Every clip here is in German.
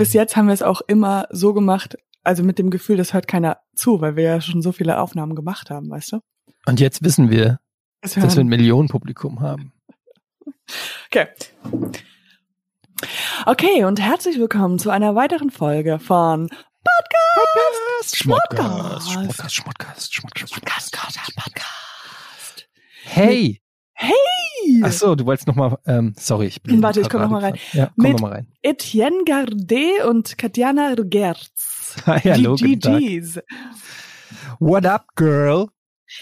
bis jetzt haben wir es auch immer so gemacht, also mit dem Gefühl, das hört keiner zu, weil wir ja schon so viele Aufnahmen gemacht haben, weißt du? Und jetzt wissen wir, Das dass wir ein. Millionenpublikum haben. Okay. Okay, und herzlich willkommen zu einer weiteren Folge von Podcast, Schmodcast, Schmodcast. Schmodcast, Schmodcast, Schmodcast. Podcast. Hey! Hey! Ach so, du wolltest noch mal, ähm, sorry, ich bin Warte, ich komm total noch mal rein. Ja, komm Mit- noch mal rein. Etienne Gardet und Katjana. Hi, hallo, Die. GGs. What up, girl?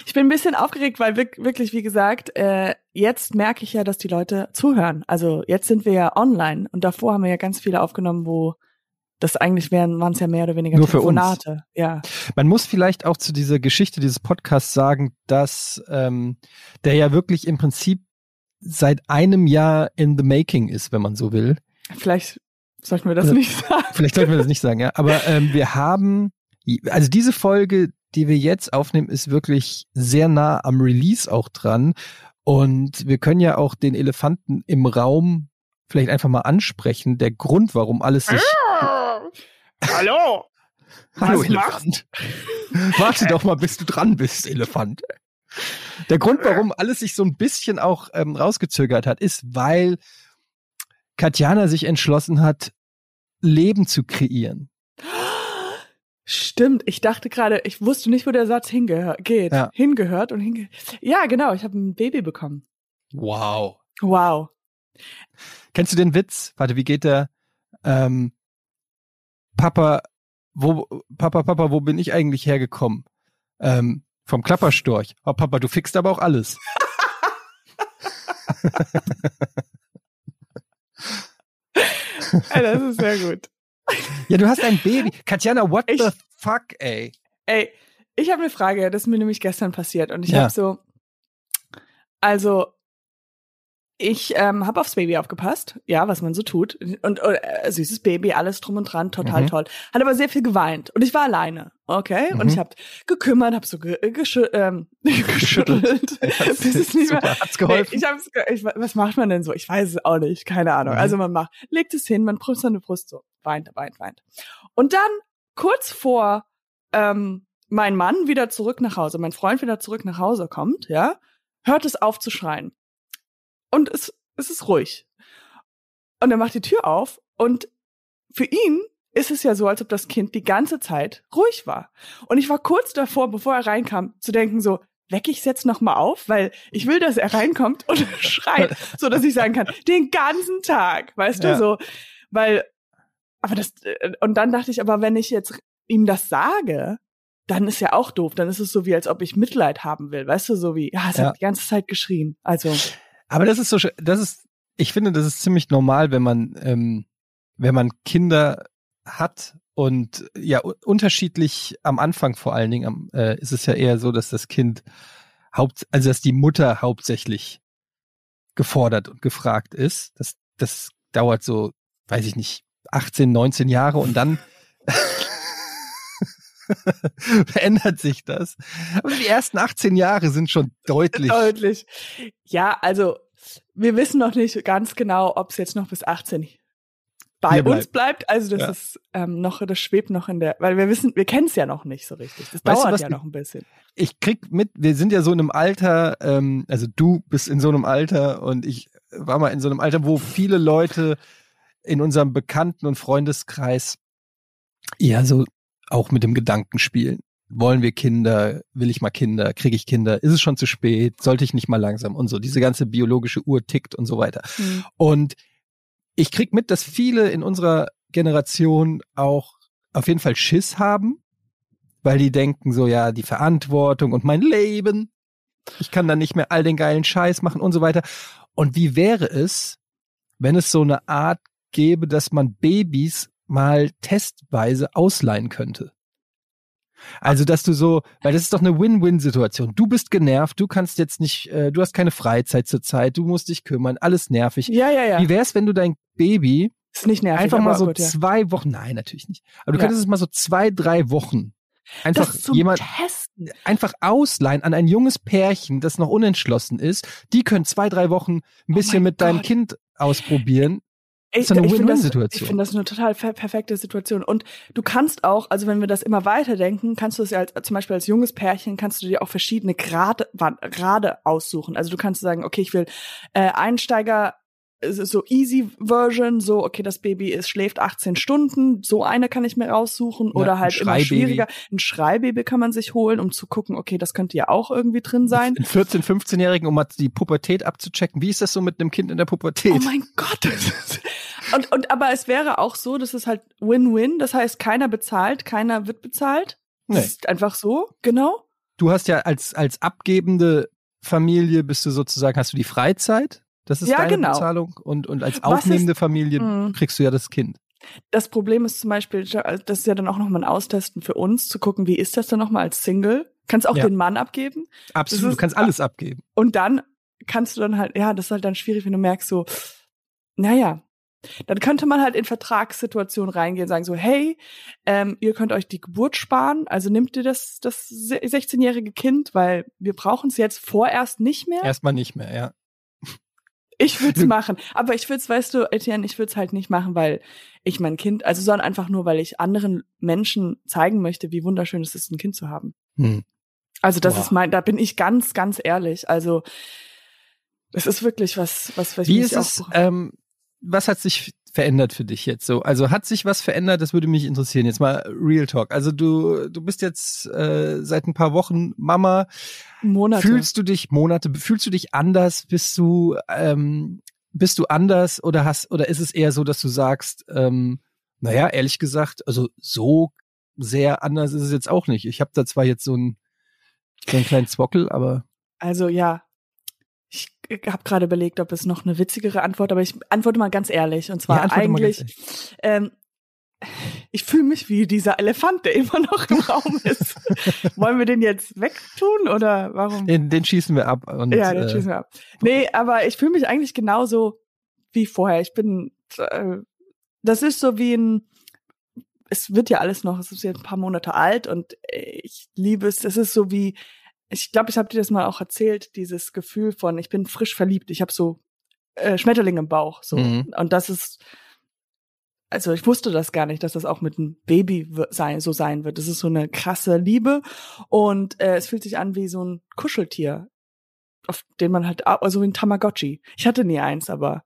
Ich bin ein bisschen aufgeregt, weil wirk- wirklich, wie gesagt, äh, jetzt merke ich ja, dass die Leute zuhören. Also jetzt sind wir ja online und davor haben wir ja ganz viele aufgenommen, wo das eigentlich wären, waren es ja mehr oder weniger Nur für uns. Telefonate. Ja. Man muss vielleicht auch zu dieser Geschichte dieses Podcasts sagen, dass ähm, der ja wirklich im Prinzip seit einem Jahr in the making ist, wenn man so will. Vielleicht sollten wir das Oder- nicht sagen. Vielleicht sollten wir das nicht sagen, ja. Aber ähm, wir haben, also diese Folge, die wir jetzt aufnehmen, ist wirklich sehr nah am Release auch dran. Und wir können ja auch den Elefanten im Raum vielleicht einfach mal ansprechen. Der Grund, warum alles sich. Hallo. Hallo, Was Elefant. Warte doch mal, bis du dran bist, Elefant. Der Grund, warum alles sich so ein bisschen auch ähm, rausgezögert hat, ist, weil Katjana sich entschlossen hat, Leben zu kreieren. Stimmt, ich dachte gerade, ich wusste nicht, wo der Satz hingehört, geht. Ja. Hingehört und hinge. Ja, genau, ich habe ein Baby bekommen. Wow. Wow. Kennst du den Witz? Warte, wie geht der? Ähm, Papa, wo, Papa, Papa, wo bin ich eigentlich hergekommen? Ähm, vom Klapperstorch. Oh, Papa, du fixst aber auch alles. Ey, das ist sehr gut. Ja, du hast ein Baby. Katjana, what Ich- the fuck, ey? Ey, ich habe eine Frage, das ist mir nämlich gestern passiert und ich Ja. habe so, also ich ähm, habe aufs Baby aufgepasst, ja, was man so tut und äh, süßes Baby, alles drum und dran, total Mhm. toll. Hat aber sehr viel geweint und ich war alleine, okay, und Mhm. ich habe gekümmert, habe so ge geschü ähm, geschüttelt, Das bis es ist nicht mehr. super. Hat's geholfen? Nee, ich hab's, ich, was macht man denn so? Ich weiß es auch nicht, keine Ahnung. Mhm. Also man macht, legt es hin, man prüft seine Brust so, weint, weint, weint. Und dann kurz vor ähm, mein Mann wieder zurück nach Hause, mein Freund wieder zurück nach Hause kommt, ja, hört es auf zu schreien. Und es, es ist ruhig. Und er macht die Tür auf und für ihn ist es ja so, als ob das Kind die ganze Zeit ruhig war. Und ich war kurz davor, bevor er reinkam, zu denken so, wecke ich es jetzt noch mal auf, weil ich will, dass er reinkommt und schreit, so dass ich sagen kann, den ganzen Tag, weißt Ja. du, so, weil, aber das, äh, und dann dachte ich, aber wenn ich jetzt ihm das sage, dann ist ja auch doof, dann ist es so wie, als ob ich Mitleid haben will, weißt du, so wie, ja, es Ja. hat die ganze Zeit geschrien, also, Aber das ist so, das ist, ich finde, das ist ziemlich normal, wenn man, ähm, wenn man Kinder hat und ja unterschiedlich am Anfang vor allen Dingen äh, ist es ja eher so, dass das Kind haupt, also dass die Mutter hauptsächlich gefordert und gefragt ist. Das, das dauert so, weiß ich nicht, 18, 19 Jahre und dann verändert sich das. Aber die ersten 18 Jahre sind schon deutlich. Deutlich. Ja, also wir wissen noch nicht ganz genau, ob es jetzt noch bis 18 bei uns bleibt. Also das Ja. ist ähm, noch, das schwebt noch in der, weil wir wissen, wir kennen es ja noch nicht so richtig. Das Weißt dauert was ja noch ein bisschen. ich krieg mit, wir sind ja so in einem Alter, ähm, also du bist in so einem Alter und ich war mal in so einem Alter, wo viele Leute in unserem Bekannten- und Freundeskreis ja so auch mit dem Gedanken spielen. Wollen wir Kinder? Will ich mal Kinder? Kriege ich Kinder? Ist es schon zu spät? Sollte ich nicht mal langsam? Und so. Diese ganze biologische Uhr tickt und so weiter. Hm. Und ich krieg mit, dass viele in unserer Generation auch auf jeden Fall Schiss haben, weil die denken so, ja, die Verantwortung und mein Leben, ich kann dann nicht mehr all den geilen Scheiß machen und so weiter. Und wie wäre es, wenn es so eine Art gäbe, dass man Babys mal testweise ausleihen könnte? Also, dass du so, weil das ist doch eine Win-Win-Situation. Du bist genervt, du kannst jetzt nicht, äh, du hast keine Freizeit zur Zeit, du musst dich kümmern, alles nervig. Ja, ja, ja. Wie wär's, wenn du dein Baby Ist nicht nervig. einfach mal so gut, ja. zwei Wochen, nein, natürlich nicht, aber du Ja. könntest es mal so zwei, drei Wochen einfach jemand Testen. einfach ausleihen an ein junges Pärchen, das noch unentschlossen ist. Die können zwei, drei Wochen ein Oh bisschen mein mit deinem Gott. Kind ausprobieren. Das ist eine ich finde das, finde das eine total per- perfekte Situation. Und du kannst auch, also wenn wir das immer weiterdenken, kannst du es ja als, zum Beispiel als junges Pärchen, kannst du dir auch verschiedene Grade, Grade aussuchen. Also du kannst sagen, okay, ich will äh, Einsteiger, so easy Version, so, okay, das Baby ist, schläft 18 Stunden, so eine kann ich mir raussuchen. Ja, Oder halt immer schwieriger. Ein Schreibaby kann man sich holen, um zu gucken, okay, das könnte ja auch irgendwie drin sein. Ein 14-, 15-Jährigen, um mal die Pubertät abzuchecken. Wie ist das so mit einem Kind in der Pubertät? Oh mein Gott. das ist- und, und aber es wäre auch so, das ist halt Win-Win. Das heißt, keiner bezahlt, keiner wird bezahlt. Das Nee. ist einfach so, genau. du hast ja als, als abgebende Familie bist du sozusagen, hast du die Freizeit. Das ist Ja, deine genau. Bezahlung. Und, und als aufnehmende Familie Mhm. kriegst du ja das Kind. Das Problem ist zum Beispiel, das ist ja dann auch nochmal ein Austesten für uns, zu gucken, wie ist das dann nochmal als Single? Kannst auch Ja. den Mann abgeben. Absolut, Das du ist- kannst alles abgeben. Und dann kannst du dann halt, ja, das ist halt dann schwierig, wenn du merkst so, naja, dann könnte man halt in Vertragssituationen reingehen und sagen so, hey, ähm, ihr könnt euch die Geburt sparen, also nimmt ihr das, das se- 16-jährige Kind, weil wir brauchen es jetzt vorerst nicht mehr. Erstmal nicht mehr, ja. Ich würde es Du- machen, aber ich würde es, weißt du, Etienne, ich würde es halt nicht machen, weil ich mein Kind, also sondern einfach nur, weil ich anderen Menschen zeigen möchte, wie wunderschön es ist, ein Kind zu haben. Hm. Also das Boah. ist mein, da bin ich ganz, ganz ehrlich. Also es ist wirklich was, was, was Wie ist es, ähm, was hat sich verändert für dich jetzt so? Also hat sich was verändert? Das würde mich interessieren. Jetzt mal Real Talk. Also du, du bist jetzt äh, seit ein paar Wochen Mama. Monate. Fühlst du dich Monate? Fühlst du dich anders? Bist du ähm, bist du anders oder hast oder ist es eher so, dass du sagst, ähm, naja, ehrlich gesagt, also so sehr anders ist es jetzt auch nicht. Ich habe da zwar jetzt so einen so einen kleinen Zwockel, aber Also ja, habe gerade überlegt, ob es noch eine witzigere Antwort, aber ich antworte mal ganz ehrlich. Und zwar Ja, eigentlich, ähm, ich fühle mich wie dieser Elefant, der immer noch im Raum ist. Wollen wir den jetzt wegtun oder warum? den, den schießen wir ab. Und, ja, den äh, schießen wir ab. Nee, aber ich fühle mich eigentlich genauso wie vorher. Ich bin, äh, das ist so wie ein, es wird ja alles noch, es ist jetzt ein paar Monate alt und ich liebe es. Das ist so wie, ich glaube, ich habe dir das mal auch erzählt, dieses Gefühl von, ich bin frisch verliebt. Ich habe so äh, Schmetterlinge im Bauch. So. Mhm. Und das ist, also ich wusste das gar nicht, dass das auch mit einem Baby sein, so sein wird. Das ist so eine krasse Liebe und äh, es fühlt sich an wie so ein Kuscheltier, auf den man halt, also wie ein Tamagotchi. Ich hatte nie eins, aber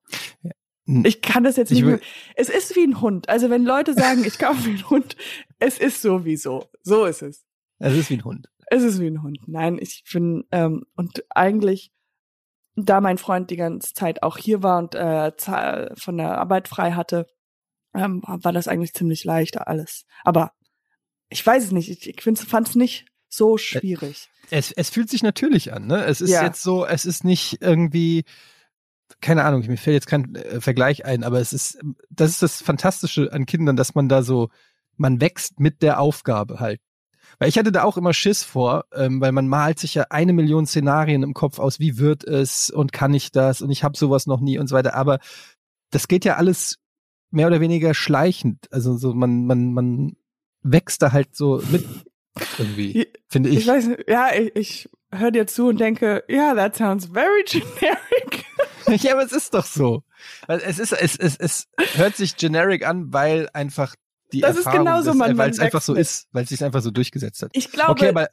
Hm. ich kann das jetzt Ich nicht mehr. Es ist wie ein Hund. Also wenn Leute sagen, ich kaufe mir einen Hund, es ist sowieso. So ist es. Es ist wie ein Hund. Es ist wie ein Hund. Nein, ich bin, ähm, und eigentlich, da mein Freund die ganze Zeit auch hier war und äh, von der Arbeit frei hatte, ähm, war das eigentlich ziemlich leicht alles. Aber ich weiß es nicht. Ich, ich fand es nicht so schwierig. Es, es fühlt sich natürlich an, ne? Es ist Ja. jetzt so, es ist nicht irgendwie, keine Ahnung, mir fällt jetzt kein äh, Vergleich ein, aber es ist, das ist das Fantastische an Kindern, dass man da so, man wächst mit der Aufgabe halt. Weil ich hatte da auch immer Schiss vor, ähm, weil man malt sich ja eine Million Szenarien im Kopf aus, wie wird es und kann ich das und ich habe sowas noch nie und so weiter. Aber das geht ja alles mehr oder weniger schleichend. Also so man, man, man wächst da halt so mit irgendwie, finde Ich, ich. weiß nicht, ja, ich, ich höre dir zu und denke, ja, that sounds very generic. Ja, aber es ist doch so. Es ist, es, es, es hört sich generic an, weil einfach die Das ist Erfahrung genauso, ist, man- weil es einfach so ist, weil es sich einfach so durchgesetzt hat. Ich glaube, Okay, aber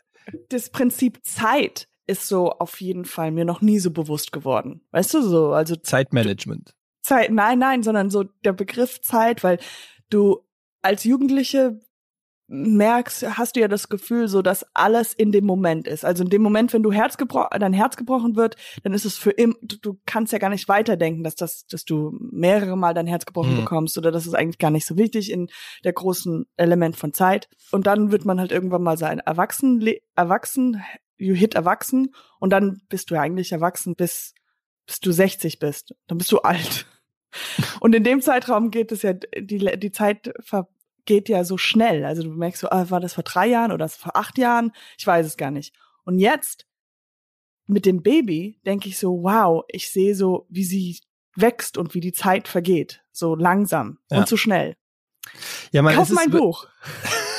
das Prinzip Zeit ist so auf jeden Fall mir noch nie so bewusst geworden. Weißt du so, also Zeitmanagement. Zeit, nein, nein, sondern so der Begriff Zeit, weil du als Jugendliche merkst, hast du ja das Gefühl, so dass alles in dem Moment ist. Also in dem Moment, wenn du Herz gebro dein Herz gebrochen wird, dann ist es für immer, du, du kannst ja gar nicht weiterdenken, dass das, dass du mehrere Mal dein Herz gebrochen Mhm. bekommst oder das ist eigentlich gar nicht so wichtig in der großen Element von Zeit. Und dann wird man halt irgendwann mal sein Erwachsen, erwachsen, you hit erwachsen und dann bist du ja eigentlich erwachsen bis, bis du 60 bist. Dann bist du alt. Und in dem Zeitraum geht es ja, die, die Zeit vergeht ja so schnell. Also du merkst so, ah, war das vor drei Jahren oder vor acht Jahren? Ich weiß es gar nicht. Und jetzt mit dem Baby denke ich so, wow, ich sehe so, wie sie wächst und wie die Zeit vergeht. So langsam Ja. und so schnell. Ja, man, Kauf mein Buch.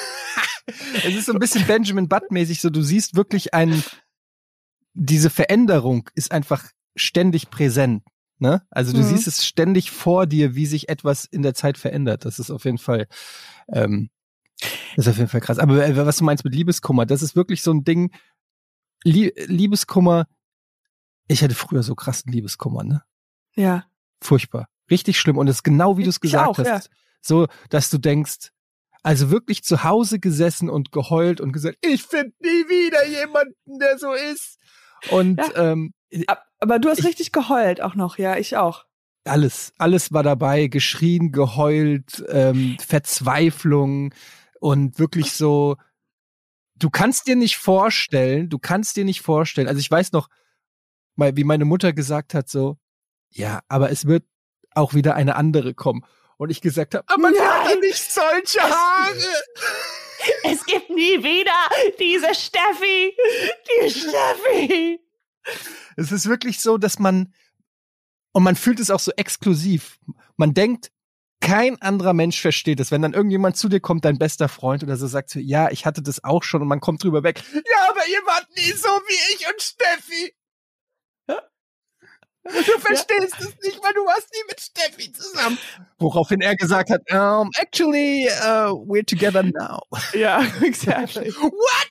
es ist so ein bisschen Benjamin Butt-mäßig, so du siehst wirklich ein, diese Veränderung ist einfach ständig präsent. Ne? Also du Mhm. siehst es ständig vor dir, wie sich etwas in der Zeit verändert. Das ist auf jeden Fall, ähm, das ist auf jeden Fall krass. Aber äh, was du meinst mit Liebeskummer, das ist wirklich so ein Ding. Lie Liebeskummer, ich hatte früher so krassen Liebeskummer, ne? Ja. Furchtbar. Richtig schlimm. Und es ist genau wie du es gesagt auch, hast. ja. So, dass du denkst, also wirklich zu Hause gesessen und geheult und gesagt, ich finde nie wieder jemanden, der so ist. Und Ja. ähm, Ab- Aber du hast Ich- richtig geheult auch noch, ja, ich auch. alles, alles war dabei, geschrien, geheult, ähm, Verzweiflung und wirklich so, du kannst dir nicht vorstellen, du kannst dir nicht vorstellen, also ich weiß noch, wie meine Mutter gesagt hat, so, ja, aber es wird auch wieder eine andere kommen. Und ich gesagt habe, aber doch nicht solche Haare. Es gibt nie wieder diese Steffi, die Steffi. Es ist wirklich so, dass man, und man fühlt es auch so exklusiv. Man denkt, kein anderer Mensch versteht es. Wenn dann irgendjemand zu dir kommt, dein bester Freund oder so, sagt so, ja, ich hatte das auch schon und man kommt drüber weg. Ja, aber ihr wart nie so wie ich und Steffi. Du verstehst es nicht, weil du warst nie mit Steffi zusammen. Woraufhin er gesagt hat, um, actually, uh, we're together now. Ja, exactly. What?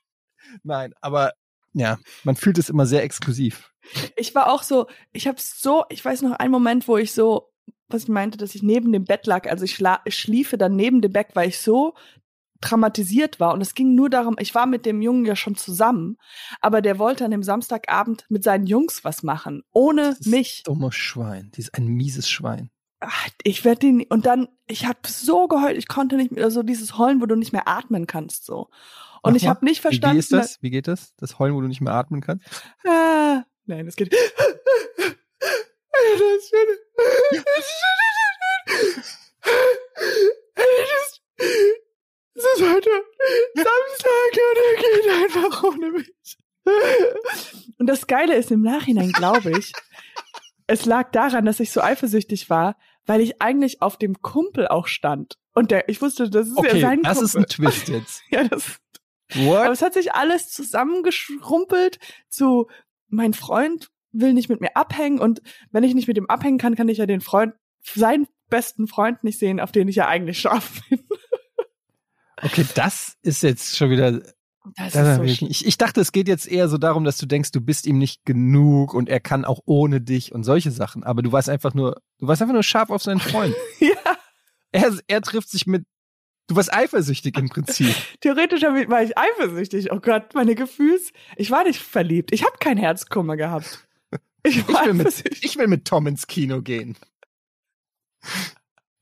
Nein, aber ja, man fühlt es immer sehr exklusiv. Ich war auch so, ich habe so, ich weiß noch einen Moment, wo ich so, was ich meinte, dass ich neben dem Bett lag, also ich, schla ich schliefe dann neben dem Bett, weil ich so traumatisiert war und es ging nur darum, ich war mit dem Jungen ja schon zusammen, aber der wollte an dem Samstagabend mit seinen Jungs was machen, ohne Das ist mich. Dummes Schwein. Die ist ein mieses Schwein. Ach, Ich werde den und dann ich habe so geheult, ich konnte nicht mehr so dieses Heulen, wo du nicht mehr atmen kannst so. Und Mach ich habe nicht verstanden. Wie, ist das? Wie geht das? Das Heulen, wo du nicht mehr atmen kannst? Ah, nein, das geht. Das ist Das ist heute Samstag und er geht einfach ohne mich. Und das Geile ist im Nachhinein, glaube ich, es lag daran, dass ich so eifersüchtig war, weil ich eigentlich auf dem Kumpel auch stand. Und der, ich wusste, das ist ja Okay, sein das Kumpel. ist ein Twist jetzt. ja, das, aber What? es hat sich alles zusammengeschrumpelt zu, mein Freund will nicht mit mir abhängen und wenn ich nicht mit ihm abhängen kann, kann ich ja den Freund, seinen besten Freund nicht sehen, auf den ich ja eigentlich scharf bin. Okay, das ist jetzt schon wieder. Das Das ist so ich, ich, dachte, es geht jetzt eher so darum, dass du denkst, du bist ihm nicht genug und er kann auch ohne dich und solche Sachen. Aber du warst einfach nur, du warst einfach nur scharf auf seinen Freund. Ja, er, er trifft sich mit. Du warst eifersüchtig im Prinzip. theoretisch war ich eifersüchtig. Oh Gott, meine Gefühls. Ich war nicht verliebt. Ich habe kein Herzkummer gehabt. Ich Ich will, mit, ich will mit Tom ins Kino gehen.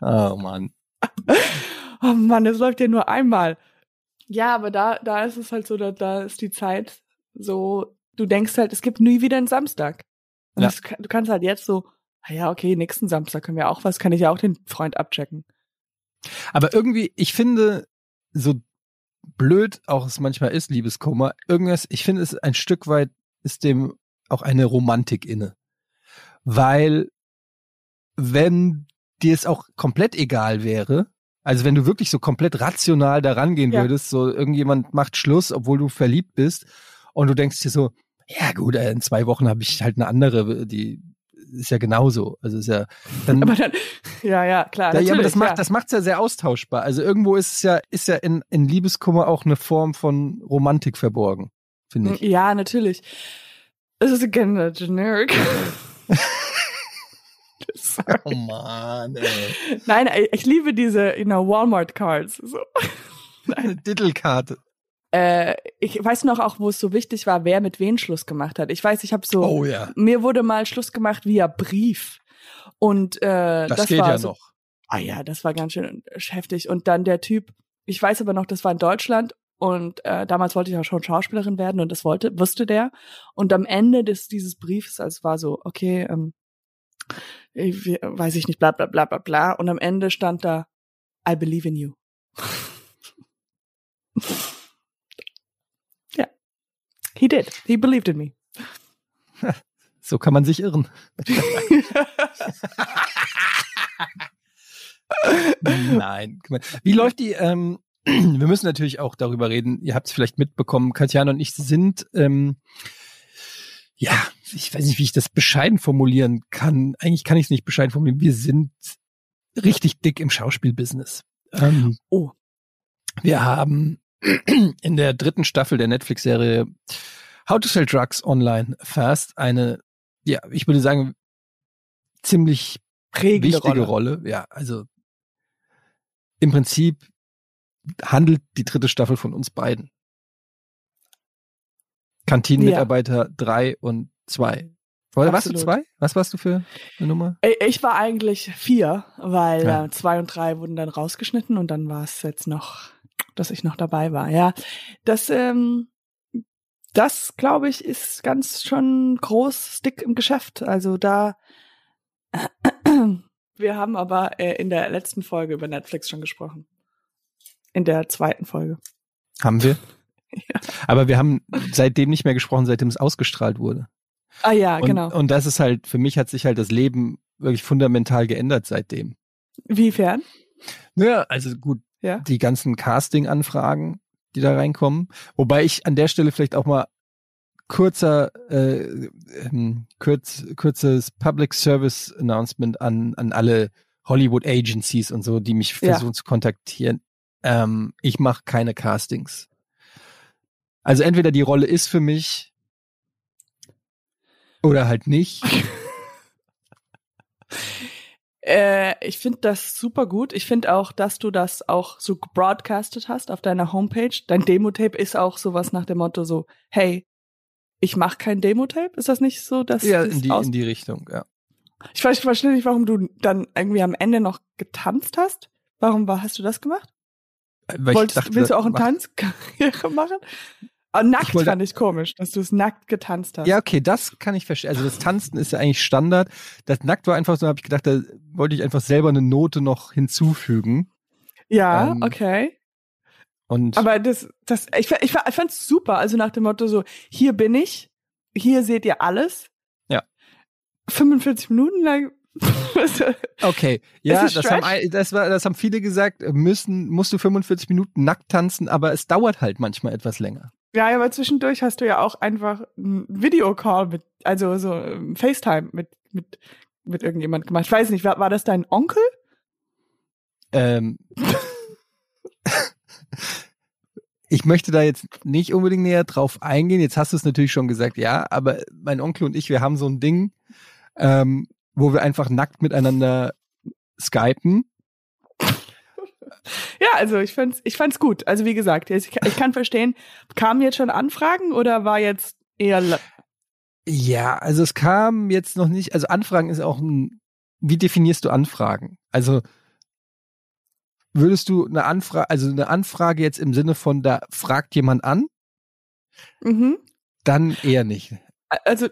Oh Mann. Oh Mann, das läuft ja nur einmal. Ja, aber da, da ist es halt so, da, da ist die Zeit so, du denkst halt, es gibt nie wieder einen Samstag. Und Ja. das, du kannst halt jetzt so, ah ja, okay, nächsten Samstag können wir auch was, kann ich ja auch den Freund abchecken. Aber irgendwie, ich finde, so blöd auch es manchmal ist, Liebeskummer, irgendwas, ich finde es ein Stück weit ist dem auch eine Romantik inne. Weil, wenn dir es auch komplett egal wäre, also wenn du wirklich so komplett rational daran gehen Ja. würdest, so irgendjemand macht Schluss, obwohl du verliebt bist, und du denkst dir so, ja gut, äh, in zwei Wochen habe ich halt eine andere, die ist ja genauso. Also ist ja dann Aber dann, ja, ja, klar. ja, ja, aber das macht ja. das macht's ja sehr austauschbar. Also irgendwo ist es ja ist ja in, in Liebeskummer auch eine Form von Romantik verborgen, finde ich. Ja, natürlich. Es ist again generic. Sorry. Oh man, ey. Nein, ich liebe diese, you know, Walmart Cards. So. Eine Dittelkarte. Äh, ich weiß noch auch, wo es so wichtig war, wer mit wem Schluss gemacht hat. Ich weiß, ich habe so, Oh ja. mir wurde mal Schluss gemacht via Brief. Und äh, Das, das, geht war ja so, noch. Ah ja, das war ganz schön heftig. Und dann der Typ, ich weiß aber noch, das war in Deutschland und äh, damals wollte ich auch schon Schauspielerin werden und das wollte, wusste der. Und am Ende des dieses Briefs, als war so, okay, ähm, weiß ich nicht, bla bla bla bla bla. Und am Ende stand da, I believe in you. ja. He did. He believed in me. So kann man sich irren. Nein. Wie läuft die, ähm, wir müssen natürlich auch darüber reden, ihr habt es vielleicht mitbekommen, Katjana und ich sind ähm, ja, ich weiß nicht, wie ich das bescheiden formulieren kann. Eigentlich kann ich es nicht bescheiden formulieren. Wir sind richtig dick im Schauspielbusiness. Ähm, Oh. wir haben in der dritten Staffel der Netflix-Serie How to Sell Drugs Online Fast eine, ja, ich würde sagen, ziemlich Prägende wichtige Rolle. Ja, also im Prinzip handelt die dritte Staffel von uns beiden. Kantinenmitarbeiter drei und zwei. Oder warst du zwei? Was warst du für eine Nummer? Ich ich war eigentlich vier, weil Ja. äh, zwei und drei wurden dann rausgeschnitten und dann war es jetzt noch, dass ich noch dabei war. Ja, das, ähm, das glaube ich, ist ganz schon groß dick im Geschäft. Also da, wir haben aber äh, in der letzten Folge über Netflix schon gesprochen. In der zweiten Folge. Haben wir. Ja. Aber wir haben seitdem nicht mehr gesprochen, seitdem es ausgestrahlt wurde. Ah ja, Und, genau. und das ist halt, für mich hat sich halt das Leben wirklich fundamental geändert seitdem. Wiefern? Naja, also gut, Ja. die ganzen Casting-Anfragen, die da reinkommen. Wobei ich an der Stelle vielleicht auch mal kurzer, äh, ähm, kurz, kurzes Public Service Announcement an, an alle Hollywood Agencies und so, die mich Ja. versuchen zu kontaktieren. Ähm, ich mache keine Castings. Also entweder die Rolle ist für mich oder halt nicht. Äh, ich finde das super gut. Ich finde auch, dass du das auch so broadcastet hast auf deiner Homepage. Dein Demo-Tape ist auch sowas nach dem Motto so, hey, ich mache kein Demo-Tape. Ist das nicht so, dass ja, in die, in die Richtung, ja. Ich weiß, ich verstehe nicht, warum du dann irgendwie am Ende noch getanzt hast. Warum war, hast du das gemacht? Weil ich Wolltest, dachte, willst du auch das eine macht- Tanzkarriere machen? Aber nackt Ich wollte- fand ich komisch, dass du es nackt getanzt hast. Ja, okay, das kann ich verstehen. Also das Tanzen ist ja eigentlich Standard. Das Nackt war einfach so, habe ich gedacht, da wollte ich einfach selber eine Note noch hinzufügen. Ja, Ähm, okay. Und Aber das, das, ich, ich, ich fand's super. Also nach dem Motto so, hier bin ich, hier seht ihr alles. Ja. 45 Minuten lang. okay, ja, es das haben, das, war, das haben viele gesagt, müssen, musst du 45 Minuten nackt tanzen, aber es dauert halt manchmal etwas länger. Ja, aber zwischendurch hast du ja auch einfach einen Videocall mit, also so ähm, FaceTime mit, mit, mit irgendjemand gemacht. Ich weiß nicht, war, war das dein Onkel? Ähm, ich möchte da jetzt nicht unbedingt näher drauf eingehen. Jetzt hast du es natürlich schon gesagt, ja, aber mein Onkel und ich, wir haben so ein Ding, ähm, wo wir einfach nackt miteinander skypen. Ja, also ich fand's, ich fand's gut. Also wie gesagt, ich, ich kann verstehen, kamen jetzt schon Anfragen oder war jetzt eher Ja, also es kam jetzt noch nicht, also Anfragen ist auch ein, wie definierst du Anfragen? Also würdest du eine Anfrage, also eine Anfrage jetzt im Sinne von, da fragt jemand an, mhm. dann eher nicht. also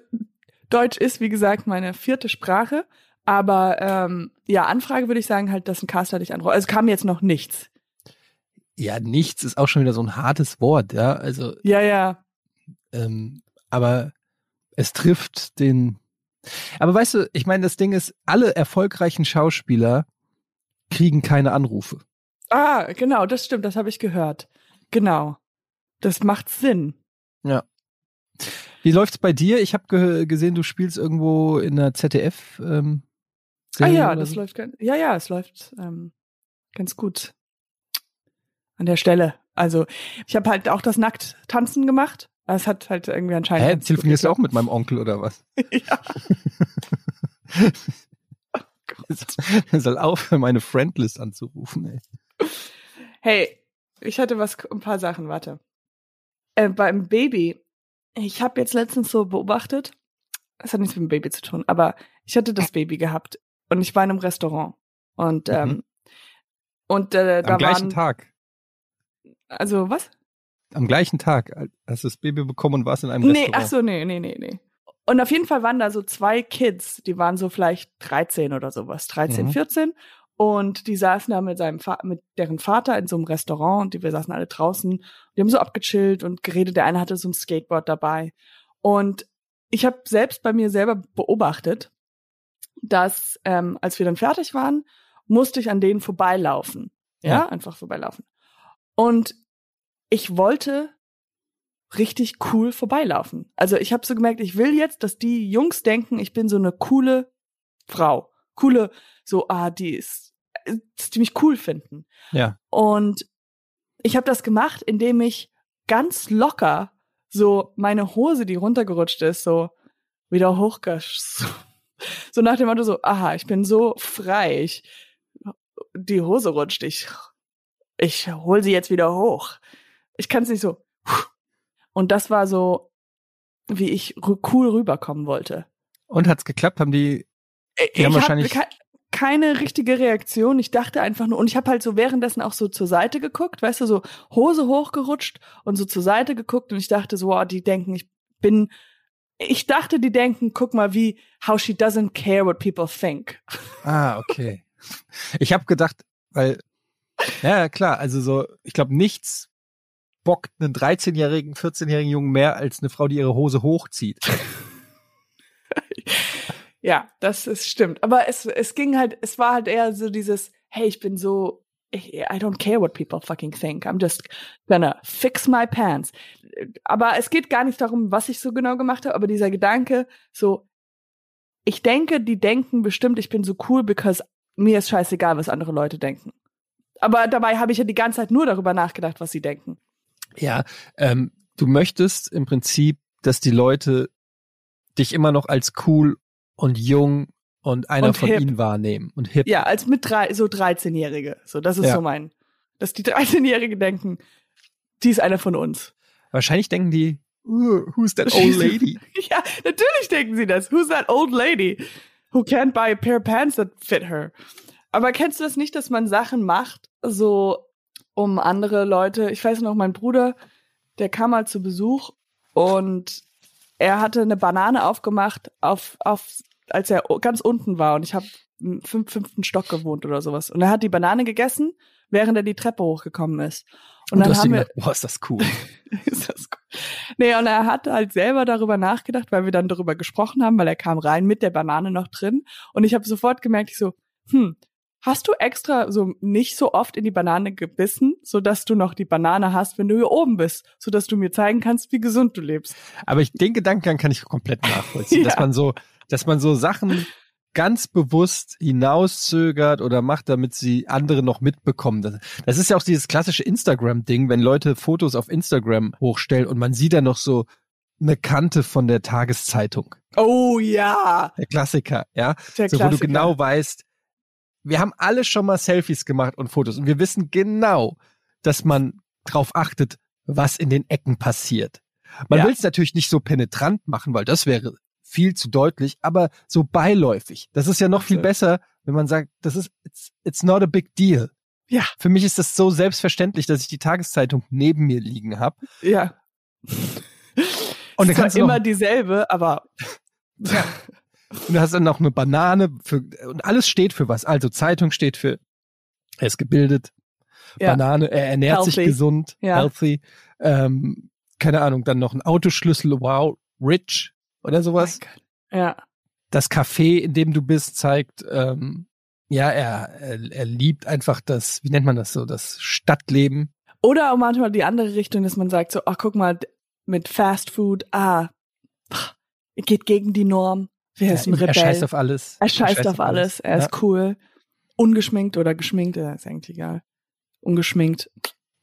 Deutsch ist, wie gesagt, meine vierte Sprache. Aber ähm, ja, Anfrage würde ich sagen, halt, dass ein Caster dich anruft. Also kam jetzt noch nichts. Ja, nichts ist auch schon wieder so ein hartes Wort, ja. Also, Ja, ja. ähm, aber es trifft den. Aber weißt du, ich meine, das Ding ist, alle erfolgreichen Schauspieler kriegen keine Anrufe. Ah, genau, das stimmt, das habe ich gehört. Genau. Das macht Sinn. Wie läuft's bei dir? Ich habe ge gesehen, du spielst irgendwo in einer ZDF. Ähm, ah ja, das so. läuft ganz, ja, ja, es läuft ähm, ganz gut. An der Stelle. Also, ich habe halt auch das Nackt-Tanzen gemacht. Es hat halt irgendwie anscheinend. Hä, telefonierst du auch mit meinem Onkel oder was? ja. Er soll aufhören, meine Friendlist anzurufen, ey. Hey, ich hatte was, ein paar Sachen, warte. Äh, beim Baby, ich habe jetzt letztens so beobachtet, das hat nichts mit dem Baby zu tun, aber ich hatte das Baby gehabt und ich war in einem Restaurant und ähm, Mhm. und äh, da Am gleichen waren, Tag. also was? Am gleichen Tag. Hast du das Baby bekommen und warst in einem Nee, Restaurant. ach so, nee, nee, nee, nee. Und auf jeden Fall waren da so zwei Kids, die waren so vielleicht 13 oder sowas, 13, Mhm. 14. Und die saßen da mit seinem Va mit deren Vater in so einem Restaurant und die, wir saßen alle draußen. Die haben so abgechillt und geredet. Der eine hatte so ein Skateboard dabei. Und ich habe selbst bei mir selber beobachtet, dass ähm, als wir dann fertig waren, musste ich an denen vorbeilaufen. Ja, Ja. einfach vorbeilaufen. Und ich wollte richtig cool vorbeilaufen. Also ich habe so gemerkt, ich will jetzt, dass die Jungs denken, ich bin so eine coole Frau. Coole, so, ah, die ist, die mich cool finden. Ja. Und ich habe das gemacht, indem ich ganz locker so meine Hose, die runtergerutscht ist, so wieder hochgesch. So nach dem Motto so, aha, ich bin so frei. Ich, die Hose rutscht. Ich, ich hol sie jetzt wieder hoch. Ich kann es nicht so. Und das war so, wie ich cool rüberkommen wollte. Und hat's geklappt? Haben die, die ich haben wahrscheinlich ke keine richtige Reaktion. Ich dachte einfach nur, und ich habe halt so währenddessen auch so zur Seite geguckt, weißt du, so Hose hochgerutscht und so zur Seite geguckt und ich dachte so, oh, die denken, ich bin ich dachte, die denken, guck mal, wie how she doesn't care what people think. Ah, okay. Ich habe gedacht, weil ja klar, also so, ich glaube, nichts bockt einen 13-jährigen, 14-jährigen Jungen mehr als eine Frau, die ihre Hose hochzieht. ja, das ist stimmt. Aber es es ging halt, es war halt eher so dieses, hey, ich bin so I don't care what people fucking think. I'm just gonna fix my pants. Aber es geht gar nicht darum, was ich so genau gemacht habe, aber dieser Gedanke, so, ich denke, die denken bestimmt, ich bin so cool, because mir ist scheißegal, was andere Leute denken. Aber dabei habe ich ja die ganze Zeit nur darüber nachgedacht, was sie denken. Ja, ähm, du möchtest im Prinzip, dass die Leute dich immer noch als cool und jung und einer und von hip. ihnen wahrnehmen und hip. Ja, als mit drei, so 13-Jährige. So, das ist ja. so mein, dass die 13-Jährige denken, die ist einer von uns. Wahrscheinlich denken die, who's that old lady? ja, natürlich denken sie das. Who's that old lady who can't buy a pair of pants that fit her? Aber kennst du das nicht, dass man Sachen macht, so um andere Leute? Ich weiß noch, mein Bruder, der kam mal zu Besuch und er hatte eine Banane aufgemacht auf, auf als er ganz unten war und ich habe im fünften Stock gewohnt oder sowas. Und er hat die Banane gegessen, während er die Treppe hochgekommen ist. Und, und dann haben wir, boah, ist das cool. ist das cool. Nee, und er hat halt selber darüber nachgedacht, weil wir dann darüber gesprochen haben, weil er kam rein mit der Banane noch drin. Und ich habe sofort gemerkt, ich so, hm, hast du extra so nicht so oft in die Banane gebissen, so dass du noch die Banane hast, wenn du hier oben bist, so dass du mir zeigen kannst, wie gesund du lebst. Aber ich den Gedankengang kann ich komplett nachvollziehen, ja. dass man so dass man so Sachen ganz bewusst hinauszögert oder macht, damit sie andere noch mitbekommen. Das, das ist ja auch dieses klassische Instagram-Ding, wenn Leute Fotos auf Instagram hochstellen und man sieht da noch so eine Kante von der Tageszeitung. Oh ja. Der Klassiker, ja. Der so, Klassiker. wo du genau weißt, wir haben alle schon mal Selfies gemacht und Fotos und wir wissen genau, dass man drauf achtet, was in den Ecken passiert. Man ja. will es natürlich nicht so penetrant machen, weil das wäre viel zu deutlich, aber so beiläufig. Das ist ja noch viel besser, wenn man sagt, das ist, it's, it's not a big deal. Ja. Für mich ist das so selbstverständlich, dass ich die Tageszeitung neben mir liegen habe. Ja. Und dann kannst du immer dieselbe, aber ja. Und du hast dann noch eine Banane für, und alles steht für was. Also Zeitung steht für, er ist gebildet. Ja. Banane, er ernährt healthy. sich gesund, ja. healthy. Ähm, keine Ahnung, dann noch ein Autoschlüssel, wow, rich, oder sowas. Oh ja. Das Café, in dem du bist, zeigt, ähm, ja, er, er, er liebt einfach das, wie nennt man das so, das Stadtleben. Oder auch manchmal die andere Richtung, dass man sagt so, ach guck mal, mit Fast Food, ah, geht gegen die Norm. Wer ist ein Rebell? Er scheißt auf alles. Er scheißt, er scheißt auf, alles. alles. Er ja. ist cool. Ungeschminkt oder geschminkt, ist eigentlich egal. Ungeschminkt.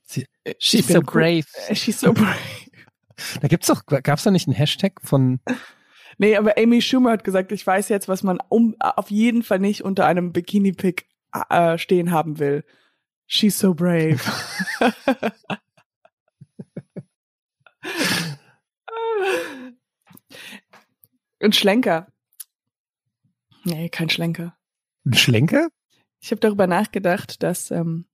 Sie, she's so brave. She's so brave. Da gibt's doch, gab's da nicht einen Hashtag von? Nee, aber Amy Schumer hat gesagt, ich weiß jetzt, was man um, auf jeden Fall nicht unter einem Bikini-Pick äh, stehen haben will. She's so brave. Ein Schlenker. Nee, kein Schlenker. Ein Schlenker? Ich habe darüber nachgedacht, dass ähm,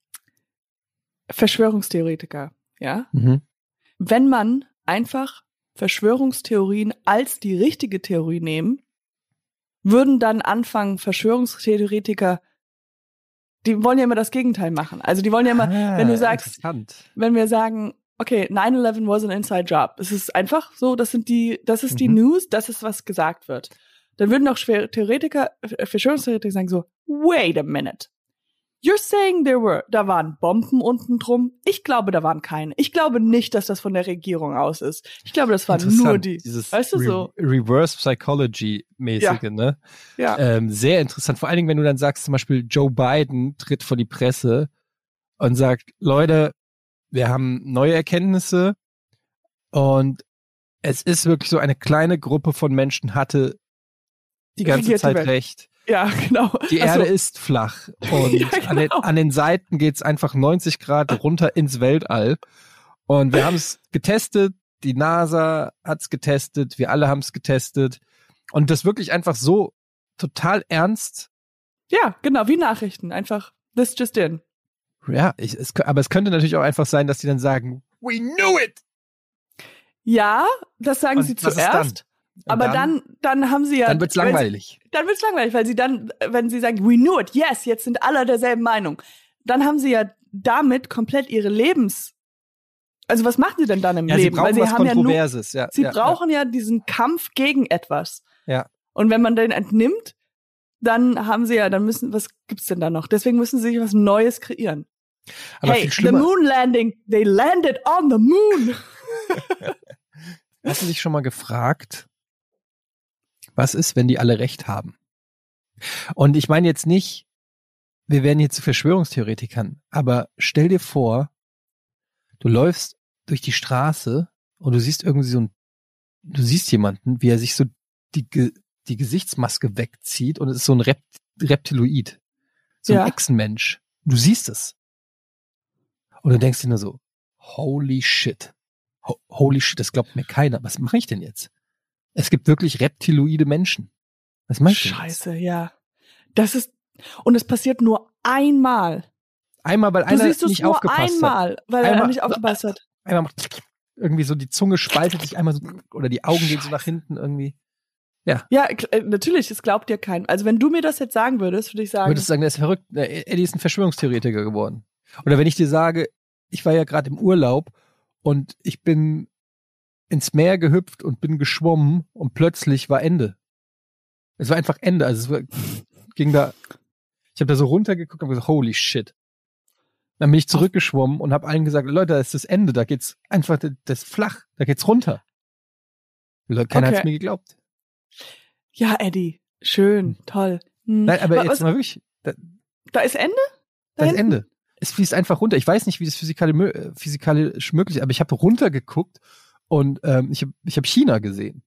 Verschwörungstheoretiker, ja, mhm. wenn man einfach Verschwörungstheorien als die richtige Theorie nehmen, würden dann anfangen, Verschwörungstheoretiker, die wollen ja immer das Gegenteil machen. Also die wollen ja immer, ah, wenn du sagst, wenn wir sagen, okay, 9-11 was an inside job. Es ist einfach so, das sind die, das ist die mhm. News, das ist, was gesagt wird. Dann würden auch Theoretiker, Verschwörungstheoretiker sagen so, wait a minute. You're saying there were, da waren Bomben unten drum. Ich glaube, da waren keine. Ich glaube nicht, dass das von der Regierung aus ist. Ich glaube, das waren nur die. Dieses weißt du Re so? Reverse Psychology mäßige, Ja. ne? Ja. Ähm, sehr interessant. Vor allen Dingen, wenn du dann sagst, zum Beispiel Joe Biden tritt vor die Presse und sagt, Leute, wir haben neue Erkenntnisse und es ist wirklich so, eine kleine Gruppe von Menschen hatte die ganze Zeit recht. Ja, genau. Die Ach so. Erde ist flach und Ja, an, den, genau. an den Seiten geht's einfach 90 Grad runter ins Weltall. Und wir haben es getestet, die NASA hat's getestet, wir alle haben es getestet. Und das wirklich einfach so total ernst. Ja, genau, wie Nachrichten. Einfach, this just in. Ja, ich, es, aber es könnte natürlich auch einfach sein, dass die dann sagen, we knew it! Ja, das sagen Und sie zuerst. Aber dann, dann haben sie ja. dann wird's wenn sie- langweilig. dann wird's langweilig, weil sie dann, wenn sie sagen, we knew it, yes, jetzt sind alle derselben Meinung, dann haben sie ja damit komplett ihre Lebens. Also was machen sie denn dann im Ja, sie Leben? brauchen weil sie was haben ja nur, Kontroverses. Ja, sie ja, brauchen ja. diesen Kampf gegen etwas. Ja. Und wenn man den entnimmt, dann haben sie ja, dann müssen, was gibt's denn da noch? Deswegen müssen sie sich was Neues kreieren. Aber hey, the moon landing, they landed on the moon. Hast du dich schon mal gefragt, was ist, wenn die alle recht haben? Und ich meine jetzt nicht, wir werden hier zu Verschwörungstheoretikern, aber stell dir vor, du läufst durch die Straße und du siehst irgendwie so ein, du siehst jemanden, wie er sich so die, die Gesichtsmaske wegzieht und es ist so ein Rept Reptiloid, so Ja. ein Echsenmensch. Du siehst es. Und du denkst dir nur so, holy shit. Ho holy shit, das glaubt mir keiner. Was mache ich denn jetzt? Es gibt wirklich reptiloide Menschen. Was denn jetzt? Scheiße, ja. Das ist, und es passiert nur einmal. Einmal, weil Du einer siehst es nicht nur aufgepasst hat. einmal, weil er Einmal- nicht aufgepasst hat. Einmal macht irgendwie so die Zunge spaltet sich einmal so oder die Augen gehen so nach hinten irgendwie. Ja, kl- äh, natürlich, es glaubt dir kein. Also wenn du mir das jetzt sagen würdest, würde ich sagen, Würdest du sagen, der ist verrückt? Äh, Eddie ist ein Verschwörungstheoretiker geworden. Oder wenn ich dir sage, ich war ja gerade im Urlaub und ich bin ins Meer gehüpft und bin geschwommen und plötzlich war Ende. Es war einfach Ende. Also es war, ging da, ich habe da so runtergeguckt und gesagt, holy shit. Dann bin ich zurückgeschwommen und habe allen gesagt, Leute, da ist das Ende, da geht's einfach, das ist flach, da geht's runter. Leute, keiner Okay. hat's mir geglaubt. ja, Eddie, schön, toll. Hm. Nein, aber Wa- jetzt was, mal wirklich, da, da ist Ende? Da das hinten? Ende. Es fließt einfach runter. Ich weiß nicht, wie das physikalisch, äh, physikalisch möglich ist, aber ich habe runtergeguckt und ähm, ich habe ich hab China gesehen.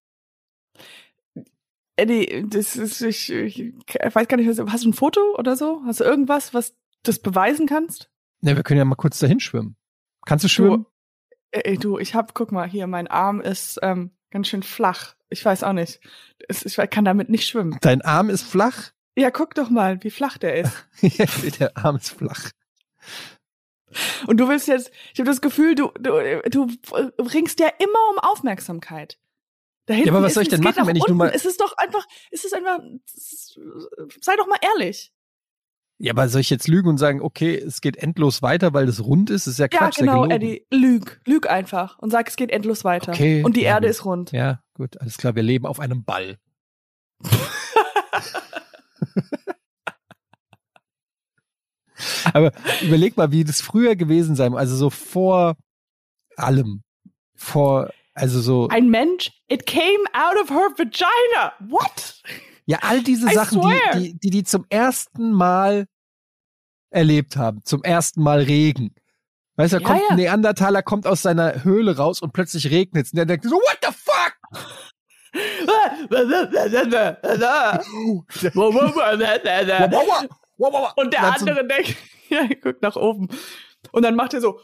Eddie, das ist, ich, ich weiß gar nicht, was, hast du ein Foto oder so? Hast du irgendwas, was das beweisen kannst? Ne, wir können ja mal kurz dahin schwimmen. Kannst du schwimmen? Ey, du, ich hab, guck mal, hier, mein Arm ist ähm, ganz schön flach. Ich weiß auch nicht. Ich kann damit nicht schwimmen. Dein Arm ist flach? Ja, guck doch mal, wie flach der ist. Der Arm ist flach. Und du willst jetzt, ich habe das Gefühl, du, du, du ringst ja immer um Aufmerksamkeit. Da hinten aber was soll ich es denn machen, wenn ich nur unten. mal- Es ist doch einfach, es ist einfach, es sei doch mal ehrlich. Ja, aber soll ich jetzt lügen und sagen, okay, es geht endlos weiter, weil das rund ist? Das ist ja Ja, Quatsch. genau, ja gelogen. Eddie, lüg, lüg einfach und sag, es geht endlos weiter. Okay, Und die ja, Erde gut. ist rund. Ja, gut, alles klar, wir leben auf einem Ball. Aber überleg mal, wie das früher gewesen sein, also so vor allem. Vor, also so, Ein Mensch, it came out of her vagina. What? ja, all diese I Sachen, die, die, die die zum ersten Mal erlebt haben, zum ersten Mal Regen. Weißt du, da Ja, kommt ja. ein Neandertaler, kommt aus seiner Höhle raus und plötzlich regnet's. Und der denkt so, what the fuck? Wow, wow. Und der so- andere denkt, ja, guckt nach oben. Und dann macht er so,